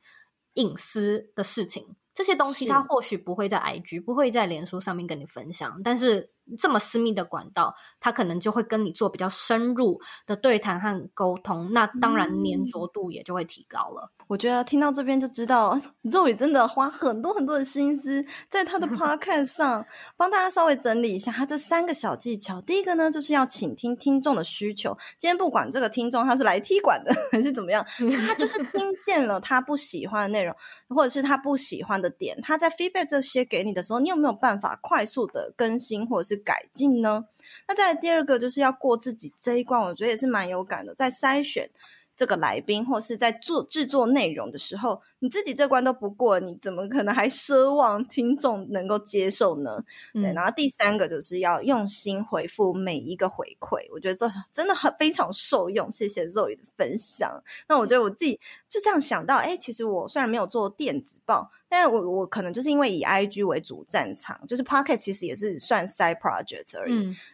隐私的事情。这些东西他或许不会在 IG，不会在脸书上面跟你分享，但是。这么私密的管道，他可能就会跟你做比较深入的对谈和沟通，那当然粘着度也就会提高了。嗯、我觉得听到这边就知道，Zoe 真的花很多很多的心思在他的 Podcast 上，帮大家稍微整理一下他这三个小技巧。第一个呢，就是要倾听听众的需求。今天不管这个听众他是来踢馆的还是怎么样，他就是听见了他不喜欢的内容，或者是他不喜欢的点，他在 feedback 这些给你的时候，你有没有办法快速的更新，或者是改进呢？那再来第二个就是要过自己这一关，我觉得也是蛮有感的，在筛选这个来宾或是在做制作内容的时候。你自己这关都不过，你怎么可能还奢望听众能够接受呢？嗯、对，然后第三个就是要用心回复每一个回馈，我觉得这真的很非常受用。谢谢 Zoe 的分享。那我觉得我自己就这样想到，哎，其实我虽然没有做电子报，但我我可能就是因为以 IG 为主战场，就是 Pocket 其实也是算 side project 而已，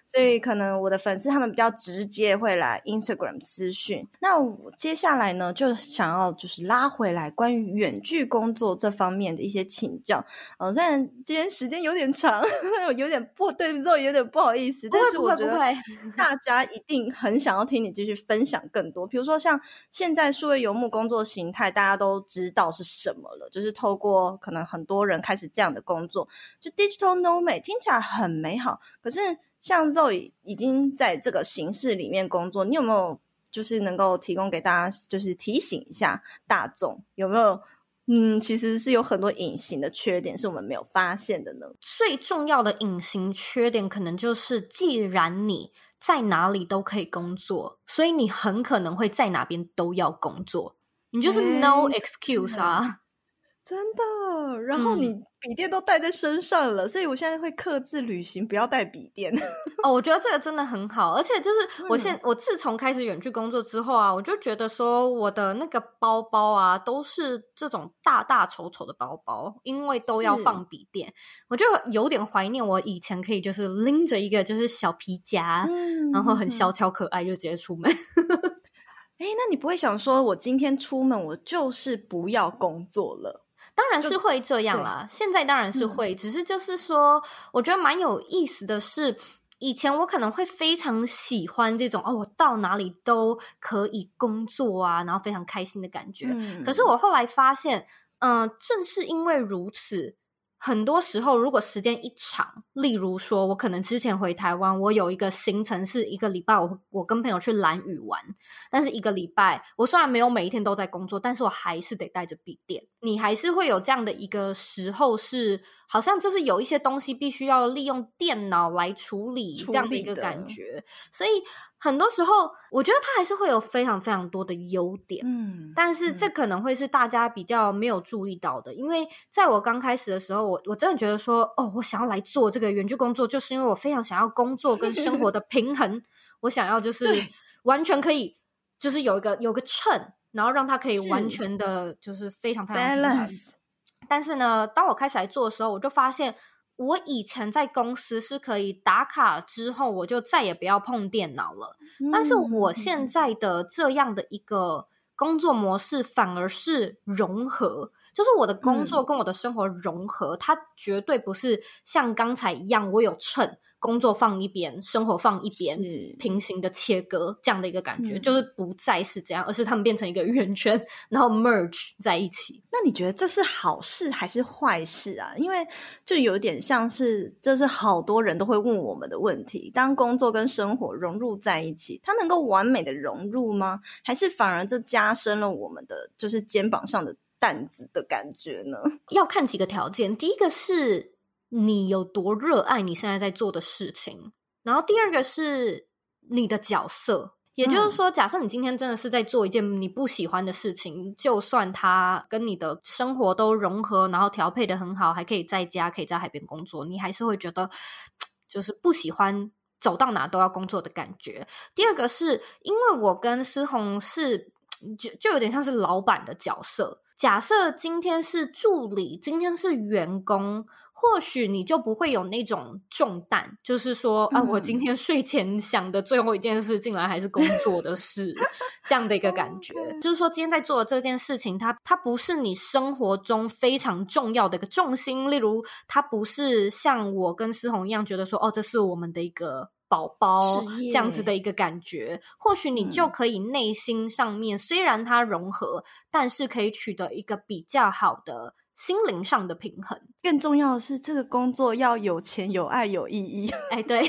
所以可能我的粉丝他们比较直接会来 Instagram 私讯。那我接下来呢，就想要就是拉回来关于。远距工作这方面的一些请教，嗯、呃，虽然今天时间有点长，有点不对，Zoe 有点不好意思，但是我觉得 大家一定很想要听你继续分享更多。比如说像现在数位游牧工作形态，大家都知道是什么了，就是透过可能很多人开始这样的工作，就 digital nomad 听起来很美好。可是像 Zoe 已经在这个形式里面工作，你有没有就是能够提供给大家，就是提醒一下大众有没有？嗯，其实是有很多隐形的缺点，是我们没有发现的呢。最重要的隐形缺点，可能就是既然你在哪里都可以工作，所以你很可能会在哪边都要工作，你就是 no excuse 啊。真的，然后你笔电都带在身上了，嗯、所以我现在会克制旅行，不要带笔电。哦，我觉得这个真的很好，而且就是我现、嗯、我自从开始远距工作之后啊，我就觉得说我的那个包包啊，都是这种大大丑丑的包包，因为都要放笔电，我就有点怀念我以前可以就是拎着一个就是小皮夹，嗯、然后很小巧可爱，就直接出门。哎，那你不会想说，我今天出门，我就是不要工作了？当然是会这样啦，现在当然是会，嗯、只是就是说，我觉得蛮有意思的是，以前我可能会非常喜欢这种哦，我到哪里都可以工作啊，然后非常开心的感觉。嗯、可是我后来发现，嗯、呃，正是因为如此。很多时候，如果时间一长，例如说，我可能之前回台湾，我有一个行程是一个礼拜，我我跟朋友去兰屿玩，但是一个礼拜，我虽然没有每一天都在工作，但是我还是得带着笔电。你还是会有这样的一个时候是，好像就是有一些东西必须要利用电脑来处理这样的一个感觉，所以。很多时候，我觉得它还是会有非常非常多的优点，嗯，但是这可能会是大家比较没有注意到的，嗯、因为在我刚开始的时候，我我真的觉得说，哦，我想要来做这个远距工作，就是因为我非常想要工作跟生活的平衡，我想要就 是完全可以，就是有一个有个秤，然后让它可以完全的，就是非常非常平衡。是但是呢，当我开始来做的时候，我就发现。我以前在公司是可以打卡之后，我就再也不要碰电脑了。嗯、但是我现在的这样的一个工作模式，反而是融合。就是我的工作跟我的生活融合，嗯、它绝对不是像刚才一样，我有秤，工作放一边，生活放一边，是平行的切割这样的一个感觉，嗯、就是不再是这样，而是他们变成一个圆圈，然后 merge 在一起。那你觉得这是好事还是坏事啊？因为就有点像是，这是好多人都会问我们的问题：当工作跟生活融入在一起，它能够完美的融入吗？还是反而这加深了我们的就是肩膀上的？担子的感觉呢？要看几个条件。第一个是你有多热爱你现在在做的事情，然后第二个是你的角色。也就是说，假设你今天真的是在做一件你不喜欢的事情，就算它跟你的生活都融合，然后调配的很好，还可以在家，可以在海边工作，你还是会觉得就是不喜欢走到哪都要工作的感觉。第二个是因为我跟思宏是。就就有点像是老板的角色。假设今天是助理，今天是员工，或许你就不会有那种重担，就是说，啊，我今天睡前想的最后一件事，竟然还是工作的事，这样的一个感觉。就是说，今天在做的这件事情，它它不是你生活中非常重要的一个重心。例如，它不是像我跟思宏一样觉得说，哦，这是我们的一个。宝宝这样子的一个感觉，或许你就可以内心上面、嗯、虽然它融合，但是可以取得一个比较好的心灵上的平衡。更重要的是，这个工作要有钱、有爱、有意义。哎，对。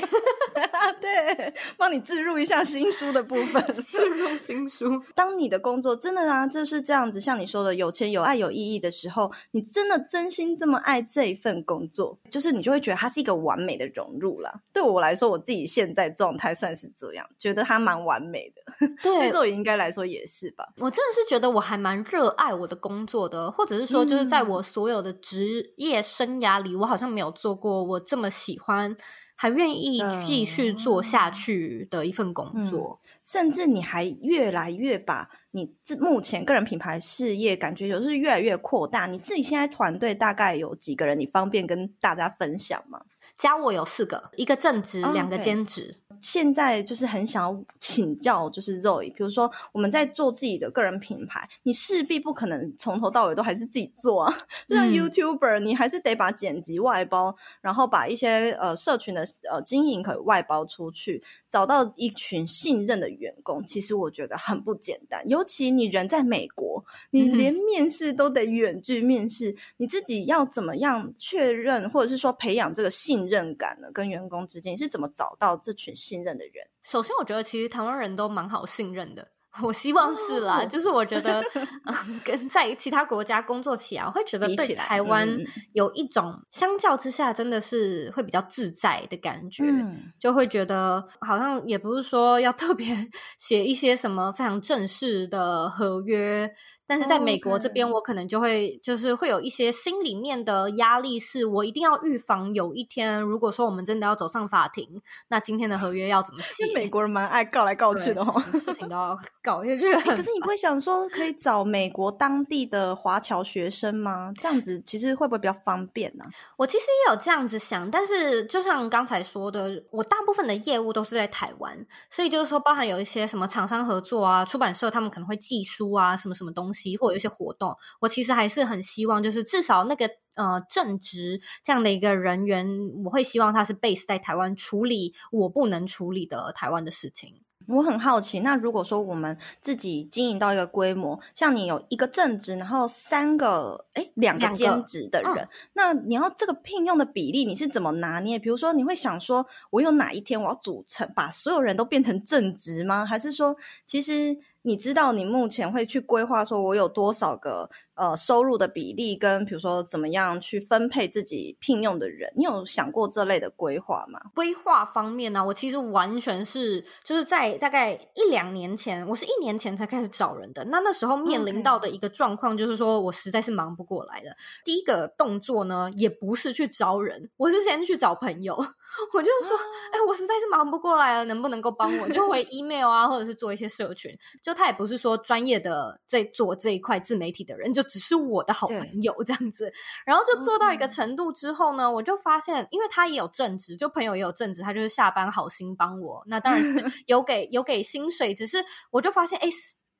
对，帮你置入一下新书的部分。置入新书。当你的工作真的啊，就是这样子，像你说的，有钱、有爱、有意义的时候，你真的真心这么爱这一份工作，就是你就会觉得它是一个完美的融入了。对我来说，我自己现在状态算是这样，觉得它蛮完美的。对，对我应该来说也是吧。我真的是觉得我还蛮热爱我的工作的，或者是说，就是在我所有的职业生涯里，嗯、我好像没有做过我这么喜欢。还愿意继续做下去的一份工作，嗯，甚至你还越来越把你这目前个人品牌事业感觉就是越来越扩大。你自己现在团队大概有几个人？你方便跟大家分享吗？加我有四个，一个正职，两个兼职。Okay. 现在就是很想要请教，就是 Zoe，比如说我们在做自己的个人品牌，你势必不可能从头到尾都还是自己做啊。就像 YouTuber，你还是得把剪辑外包，然后把一些呃社群的呃经营可以外包出去，找到一群信任的员工，其实我觉得很不简单。尤其你人在美国，你连面试都得远距面试，你自己要怎么样确认，或者是说培养这个信任感呢？跟员工之间你是怎么找到这群信任的人？首先，我觉得其实台湾人都蛮好信任的。我希望是啦，就是我觉得，嗯，跟在其他国家工作起来，我会觉得对台湾有一种相较之下，真的是会比较自在的感觉，嗯，就会觉得好像也不是说要特别 写一些什么非常正式的合约。但是在美国这边，我可能就会就是会有一些心里面的压力，是我一定要预防有一天，如果说我们真的要走上法庭，那今天的合约要怎么写？美国人蛮爱告来告去的哦，事情都要 告下去。可是你不会想说可以找美国当地的华侨学生吗？这样子其实会不会比较方便呢？我其实也有这样子想，但是就像刚才说的，我大部分的业务都是在台湾，所以就是说，包含有一些什么厂商合作啊，出版社他们可能会寄书啊，什么什么东西。或有一些活动，我其实还是很希望，就是至少那个呃正职这样的一个人员，我会希望他是 base 在台湾处理我不能处理的台湾的事情。我很好奇，那如果说我们自己经营到一个规模，像你有一个正职，然后三个诶两个兼职的人，嗯，那你要这个聘用的比例，你是怎么拿捏？比如说，你会想说，我有哪一天我要组成把所有人都变成正职吗？还是说，其实？你知道你目前会去规划说，我有多少个呃收入的比例，跟比如说怎么样去分配自己聘用的人，你有想过这类的规划吗？规划方面呢、啊，我其实完全是就是在大概一两年前，我是一年前才开始找人的。那那时候面临到的一个状况就是说我实在是忙不过来的。Okay. 第一个动作呢，也不是去招人，我是先去找朋友。我就说，哎、欸，我实在是忙不过来了，能不能够帮我？就回 email 啊，或者是做一些社群。就他也不是说专业的在做这一块自媒体的人，就只是我的好朋友这样子。然后就做到一个程度之后呢，我就发现，因为他也有正职，就朋友也有正职，他就是下班好心帮我。那当然是 有给有给薪水，只是我就发现，哎、欸，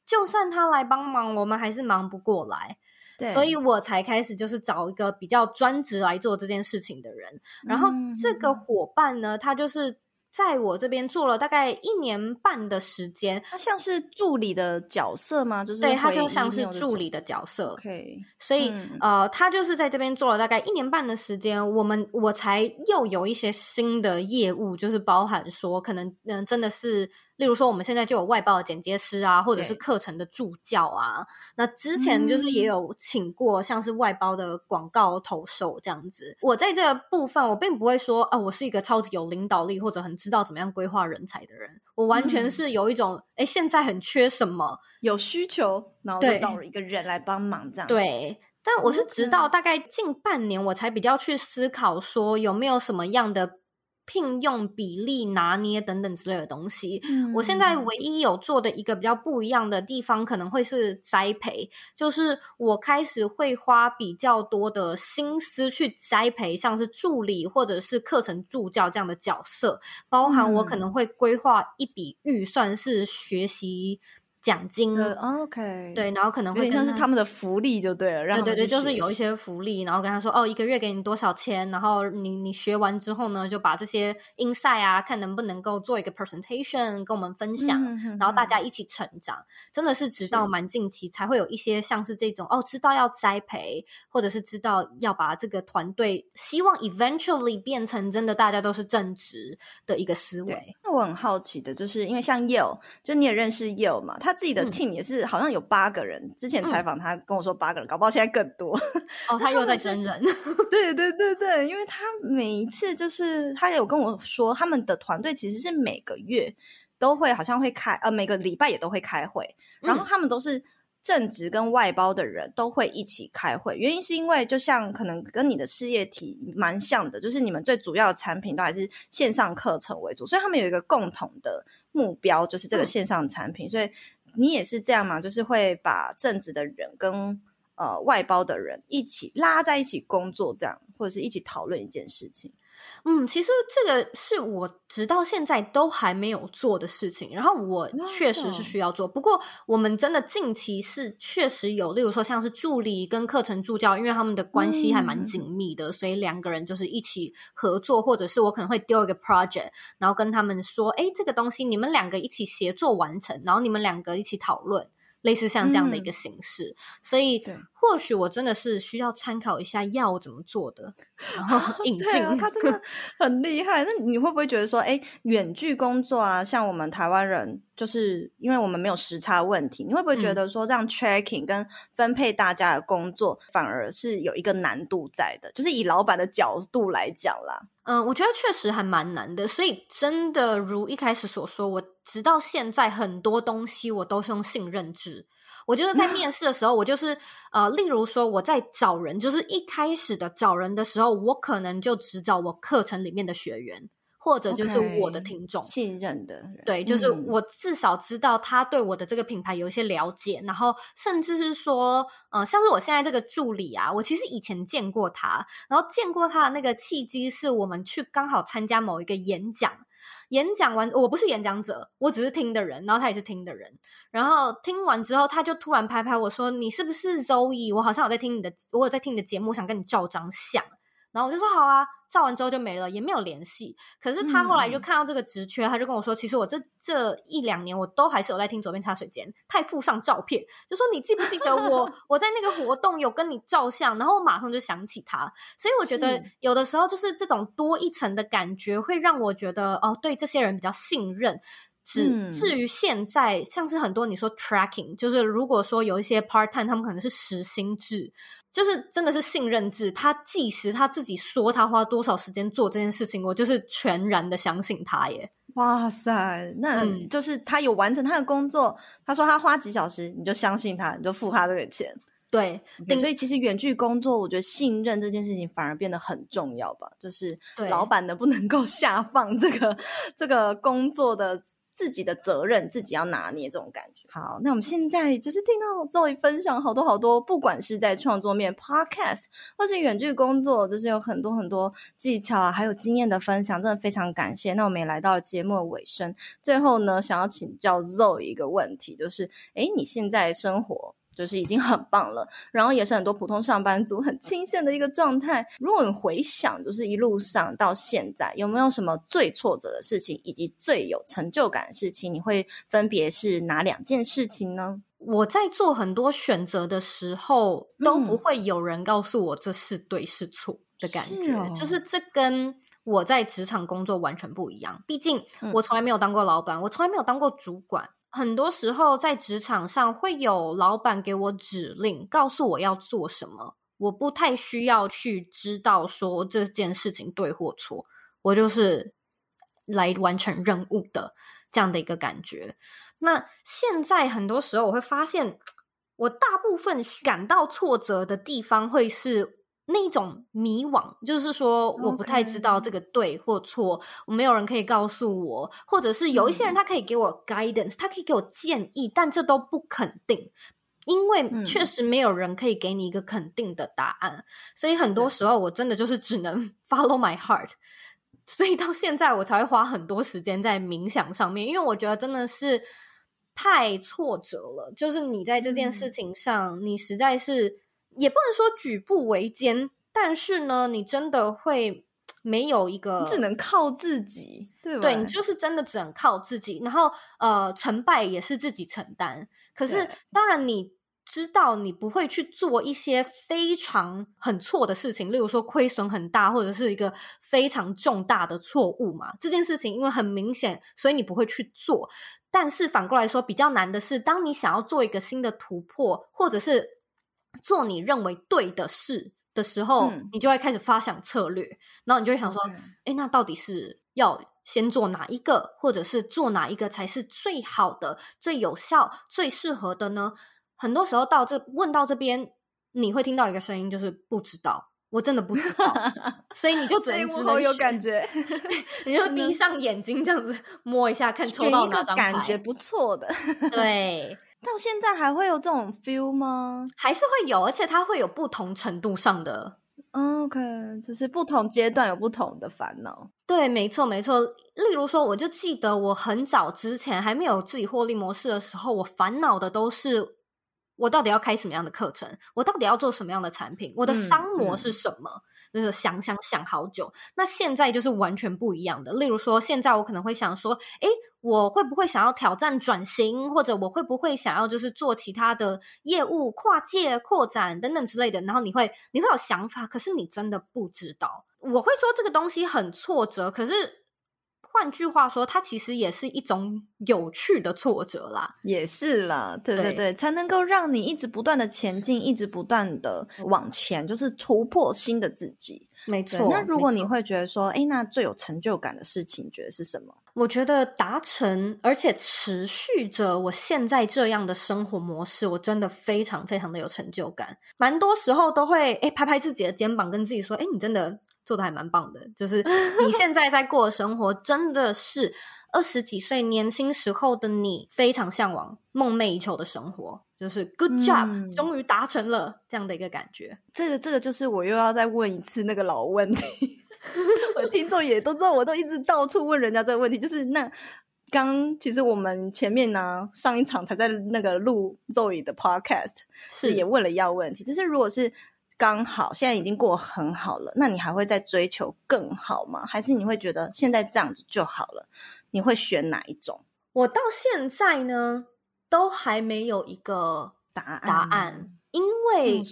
就算他来帮忙，我们还是忙不过来。所以我才开始就是找一个比较专职来做这件事情的人，然后这个伙伴呢，他就是在我这边做了大概一年半的时间，他像是助理的角色吗？就是对，他就像是助理的角色。OK，所以、嗯、呃，他就是在这边做了大概一年半的时间，我们我才又有一些新的业务，就是包含说可能嗯、呃，真的是。例如说，我们现在就有外包的剪接师啊，或者是课程的助教啊。那之前就是也有请过像是外包的广告投手这样子。我在这个部分，我并不会说啊，我是一个超级有领导力或者很知道怎么样规划人才的人。我完全是有一种，哎、嗯，现在很缺什么，有需求，然后就找了一个人来帮忙这样。对，但我是直到大概近半年，我才比较去思考说有没有什么样的。聘用比例拿捏等等之类的东西。嗯，我现在唯一有做的一个比较不一样的地方，可能会是栽培，就是我开始会花比较多的心思去栽培，像是助理或者是课程助教这样的角色，包含我可能会规划一笔预算是学习。奖金，OK，对，然后可能会有点像是他们的福利就对了，对对对，就是有一些福利，然后跟他说哦，一个月给你多少钱，然后你你学完之后呢，就把这些 insight 啊，看能不能够做一个 presentation 跟我们分享，嗯、哼哼然后大家一起成长，真的是直到蛮近期才会有一些像是这种哦，知道要栽培，或者是知道要把这个团队希望 eventually 变成真的大家都是正直的一个思维。那我很好奇的就是，因为像 Yale，就你也认识 Yale 嘛，他。他自己的 team 也是好像有八个人，嗯、之前采访他跟我说八个人，嗯、搞不好现在更多。哦，他又在真人。对对对对，因为他每一次就是他有跟我说，他们的团队其实是每个月都会好像会开，呃，每个礼拜也都会开会，然后他们都是。正职跟外包的人都会一起开会，原因是因为就像可能跟你的事业体蛮像的，就是你们最主要的产品都还是线上课程为主，所以他们有一个共同的目标，就是这个线上产品。嗯、所以你也是这样嘛？就是会把正职的人跟呃外包的人一起拉在一起工作，这样或者是一起讨论一件事情。嗯，其实这个是我直到现在都还没有做的事情，然后我确实是需要做。不过我们真的近期是确实有，例如说像是助理跟课程助教，因为他们的关系还蛮紧密的，嗯、所以两个人就是一起合作，或者是我可能会丢一个 project，然后跟他们说，哎，这个东西你们两个一起协作完成，然后你们两个一起讨论。类似像这样的一个形式，嗯、所以或许我真的是需要参考一下药怎么做的，然后 引进。啊、他真的 很厉害。那你会不会觉得说，哎，远距工作啊，像我们台湾人，就是因为我们没有时差问题，你会不会觉得说，这样 tracking 跟分配大家的工作，反而是有一个难度在的？就是以老板的角度来讲啦。嗯，我觉得确实还蛮难的，所以真的如一开始所说，我直到现在很多东西我都是用信任制。我觉得在面试的时候，我就是呃，例如说我在找人，就是一开始的找人的时候，我可能就只找我课程里面的学员。或者就是我的听众 Okay, 信任的人，对，就是我至少知道他对我的这个品牌有一些了解，嗯、然后甚至是说，嗯、呃，像是我现在这个助理啊，我其实以前见过他，然后见过他的那个契机是我们去刚好参加某一个演讲，演讲完我不是演讲者，我只是听的人，然后他也是听的人，然后听完之后他就突然拍拍我说：“你是不是周易我好像有在听你的，我有在听你的节目，想跟你照张相。”然后我就说：“好啊。”照完之后就没了，也没有联系。可是他后来就看到这个职缺，嗯、他就跟我说：“其实我这这一两年我都还是有在听左边茶水间。”他还附上照片，就说：“你记不记得我？我在那个活动有跟你照相。”然后我马上就想起他。所以我觉得有的时候就是这种多一层的感觉，会让我觉得哦，对这些人比较信任。至、嗯、至于现在，像是很多你说 tracking，就是如果说有一些 part time，他们可能是时薪制。就是真的是信任制，他计时他自己说他花多少时间做这件事情，我就是全然的相信他耶。哇塞，那就是他有完成他的工作，嗯、他说他花几小时，你就相信他，你就付他这个钱。对，okay, 所以其实远距工作，我觉得信任这件事情反而变得很重要吧。就是老板能不能够下放这个这个工作的。自己的责任，自己要拿捏这种感觉。好，那我们现在就是听到 Zoe 分享好多好多，不管是在创作面、Podcast，或是远距工作，就是有很多很多技巧啊，还有经验的分享，真的非常感谢。那我们也来到了节目的尾声，最后呢，想要请教 Zoe 一个问题，就是，诶，你现在生活？就是已经很棒了，然后也是很多普通上班族很清闲的一个状态。如果你回想，就是一路上到现在，有没有什么最挫折的事情，以及最有成就感的事情？你会分别是哪两件事情呢？我在做很多选择的时候，都不会有人告诉我这是对是错的感觉，是哦、就是这跟我在职场工作完全不一样。毕竟我从来没有当过老板，我从来没有当过主管。很多时候在职场上会有老板给我指令，告诉我要做什么，我不太需要去知道说这件事情对或错，我就是来完成任务的这样的一个感觉。那现在很多时候我会发现，我大部分感到挫折的地方会是那一种迷惘，就是说我不太知道这个对或错，我没有人可以告诉我，或者是有一些人他可以给我 guidance，他可以给我建议，但这都不肯定。因为确实没有人可以给你一个肯定的答案，嗯、所以很多时候我真的就是只能 follow my heart。所以到现在我才会花很多时间在冥想上面，因为我觉得真的是太挫折了。就是你在这件事情上，嗯、你实在是也不能说举步维艰，但是呢，你真的会没有一个，只能靠自己，对吧？对，你就是真的只能靠自己，然后呃，成败也是自己承担。可是当然你。知道你不会去做一些非常很错的事情，例如说亏损很大，或者是一个非常重大的错误嘛。这件事情因为很明显，所以你不会去做。但是反过来说，比较难的是，当你想要做一个新的突破，或者是做你认为对的事的时候，嗯、你就会开始发想策略，然后你就会想说：“哎、嗯，那到底是要先做哪一个，或者是做哪一个才是最好的、最有效、最适合的呢？”很多时候到这问到这边，你会听到一个声音，就是不知道，我真的不知道，所以你就只能只能有感觉，你就闭上眼睛这样子摸一下，看抽到哪张牌，感觉不错的。对，到现在还会有这种 feel 吗？还是会有，而且它会有不同程度上的。OK，就是不同阶段有不同的烦恼。对，没错，没错。例如说，我就记得我很早之前还没有自己获利模式的时候，我烦恼的都是。我到底要开什么样的课程？我到底要做什么样的产品？我的商模是什么？是想想想好久。那现在就是完全不一样的。例如说，现在我可能会想说，诶，我会不会想要挑战转型？或者我会不会想要就是做其他的业务跨界扩展等等之类的？然后你会你会有想法，可是你真的不知道。我会说这个东西很挫折，可是。换句话说，它其实也是一种有趣的挫折啦，也是啦，对对对，对才能够让你一直不断的前进，一直不断的往前，就是突破新的自己。没错。那如果你会觉得说，哎，那最有成就感的事情，你觉得是什么？我觉得达成而且持续着我现在这样的生活模式，我真的非常非常的有成就感。蛮多时候都会哎拍拍自己的肩膀，跟自己说，哎，你真的。做的还蛮棒的，就是你现在在过的生活，真的是二十几岁年轻时候的你非常向往、梦寐以求的生活，就是 good job，嗯，终于达成了这样的一个感觉。这个，这个就是我又要再问一次那个老问题，我听众也都知道，我都一直到处问人家这个问题，就是那刚其实我们前面呢上一场才在那个录 Zoe 的 podcast，是也问了一样问题，就是如果是。刚好现在已经过很好了，那你还会再追求更好吗？还是你会觉得现在这样子就好了？你会选哪一种？我到现在呢，都还没有一个答案。答案，因为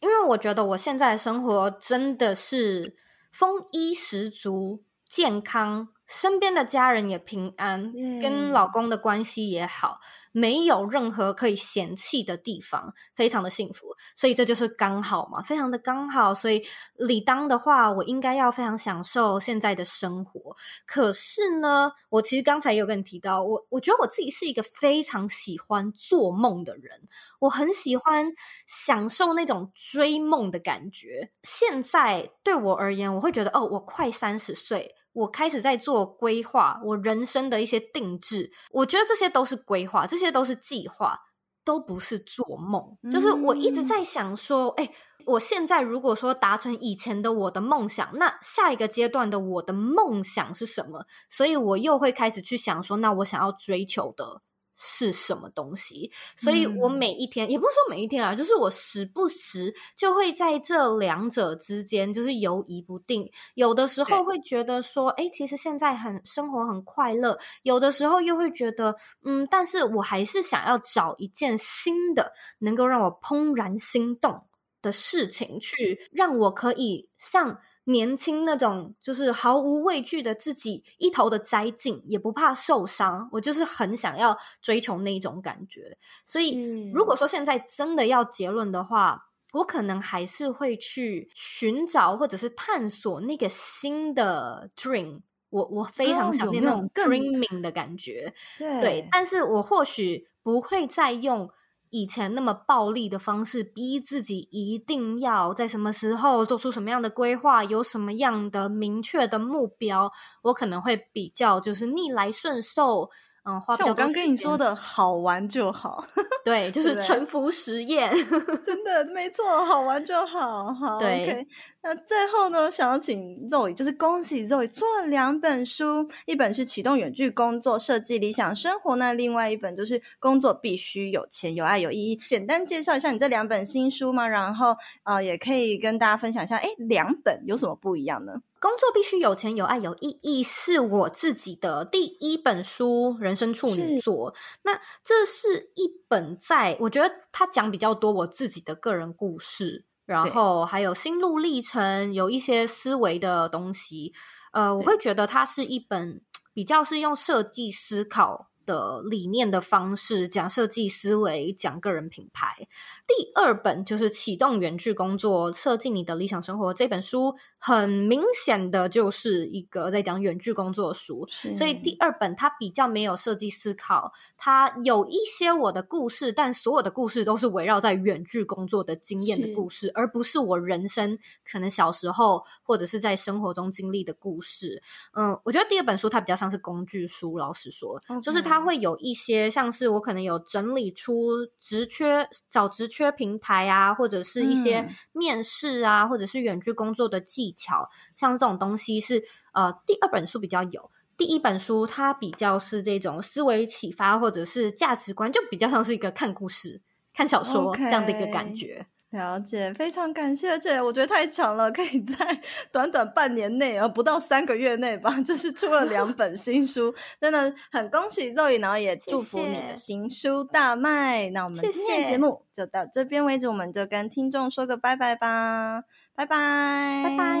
因为我觉得我现在的生活真的是丰衣十足、健康。身边的家人也平安.跟老公的关系也好，没有任何可以嫌弃的地方，非常的幸福。所以这就是刚好嘛，非常的刚好。所以理当的话，我应该要非常享受现在的生活。可是呢，我其实刚才有跟你提到，我我觉得我自己是一个非常喜欢做梦的人，我很喜欢享受那种追梦的感觉。现在对我而言，我会觉得哦，我快三十岁。我开始在做规划，我人生的一些定制，我觉得这些都是规划，这些都是计划，都不是做梦。就是我一直在想说，哎、欸，我现在如果说达成以前的我的梦想，那下一个阶段的我的梦想是什么？所以我又会开始去想说，那我想要追求的。是什么东西？所以我每一天、嗯、也不是说每一天啊，就是我时不时就会在这两者之间就是游移不定。有的时候会觉得说，哎，其实现在很生活很快乐；有的时候又会觉得，嗯，但是我还是想要找一件新的，能够让我怦然心动的事情，去让我可以像。年轻那种就是毫无畏惧的自己，一头的栽进，也不怕受伤。我就是很想要追求那一种感觉。所以，如果说现在真的要结论的话，我可能还是会去寻找或者是探索那个新的 dream。我我非常想念那种 dreaming 的感觉。对，对，但是我或许不会再用以前那么暴力的方式，逼自己一定要在什么时候做出什么样的规划，有什么样的明确的目标，我可能会比较就是逆来顺受。嗯，花像我刚跟你说的，好玩就好。对，就是沉浮实验，真的没错，好玩就好。好，对。Okay. 那最后呢，想要请 Zoe，就是恭喜 Zoe 做了两本书，一本是启动远距工作，设计理想生活，那另外一本就是工作必须有钱、有爱、有意义。简单介绍一下你这两本新书吗？然后呃，也可以跟大家分享一下，哎，两本有什么不一样呢？工作必须有钱、有爱、有意义，是我自己的第一本书，人生处女座。那这是一本在，我觉得他讲比较多我自己的个人故事，然后还有心路历程，有一些思维的东西。呃，我会觉得它是一本比较是用设计思考的理念的方式讲设计思维，讲个人品牌。第二本就是启动远距工作，设计你的理想生活。这本书很明显的就是一个在讲远距工作书，所以第二本它比较没有设计思考，它有一些我的故事，但所有的故事都是围绕在远距工作的经验的故事，而不是我人生可能小时候或者是在生活中经历的故事。嗯，我觉得第二本书它比较像是工具书，老实说，okay. 就是它。它会有一些像是我可能有整理出职缺找职缺平台啊，或者是一些面试啊，嗯、或者是远距工作的技巧，像这种东西是呃第二本书比较有，第一本书它比较是这种思维启发或者是价值观，就比较像是一个看故事、看小说这样的一个感觉。了解，非常感谢，而且我觉得太强了，可以在 短短半年内，而不到三个月内吧，就是出了两本 新书，真的很恭喜 Zoe，然后也祝福你的新书大卖。谢谢，那我们今天的节目就到这边为止，我们就跟听众说个拜拜吧，拜拜，拜拜。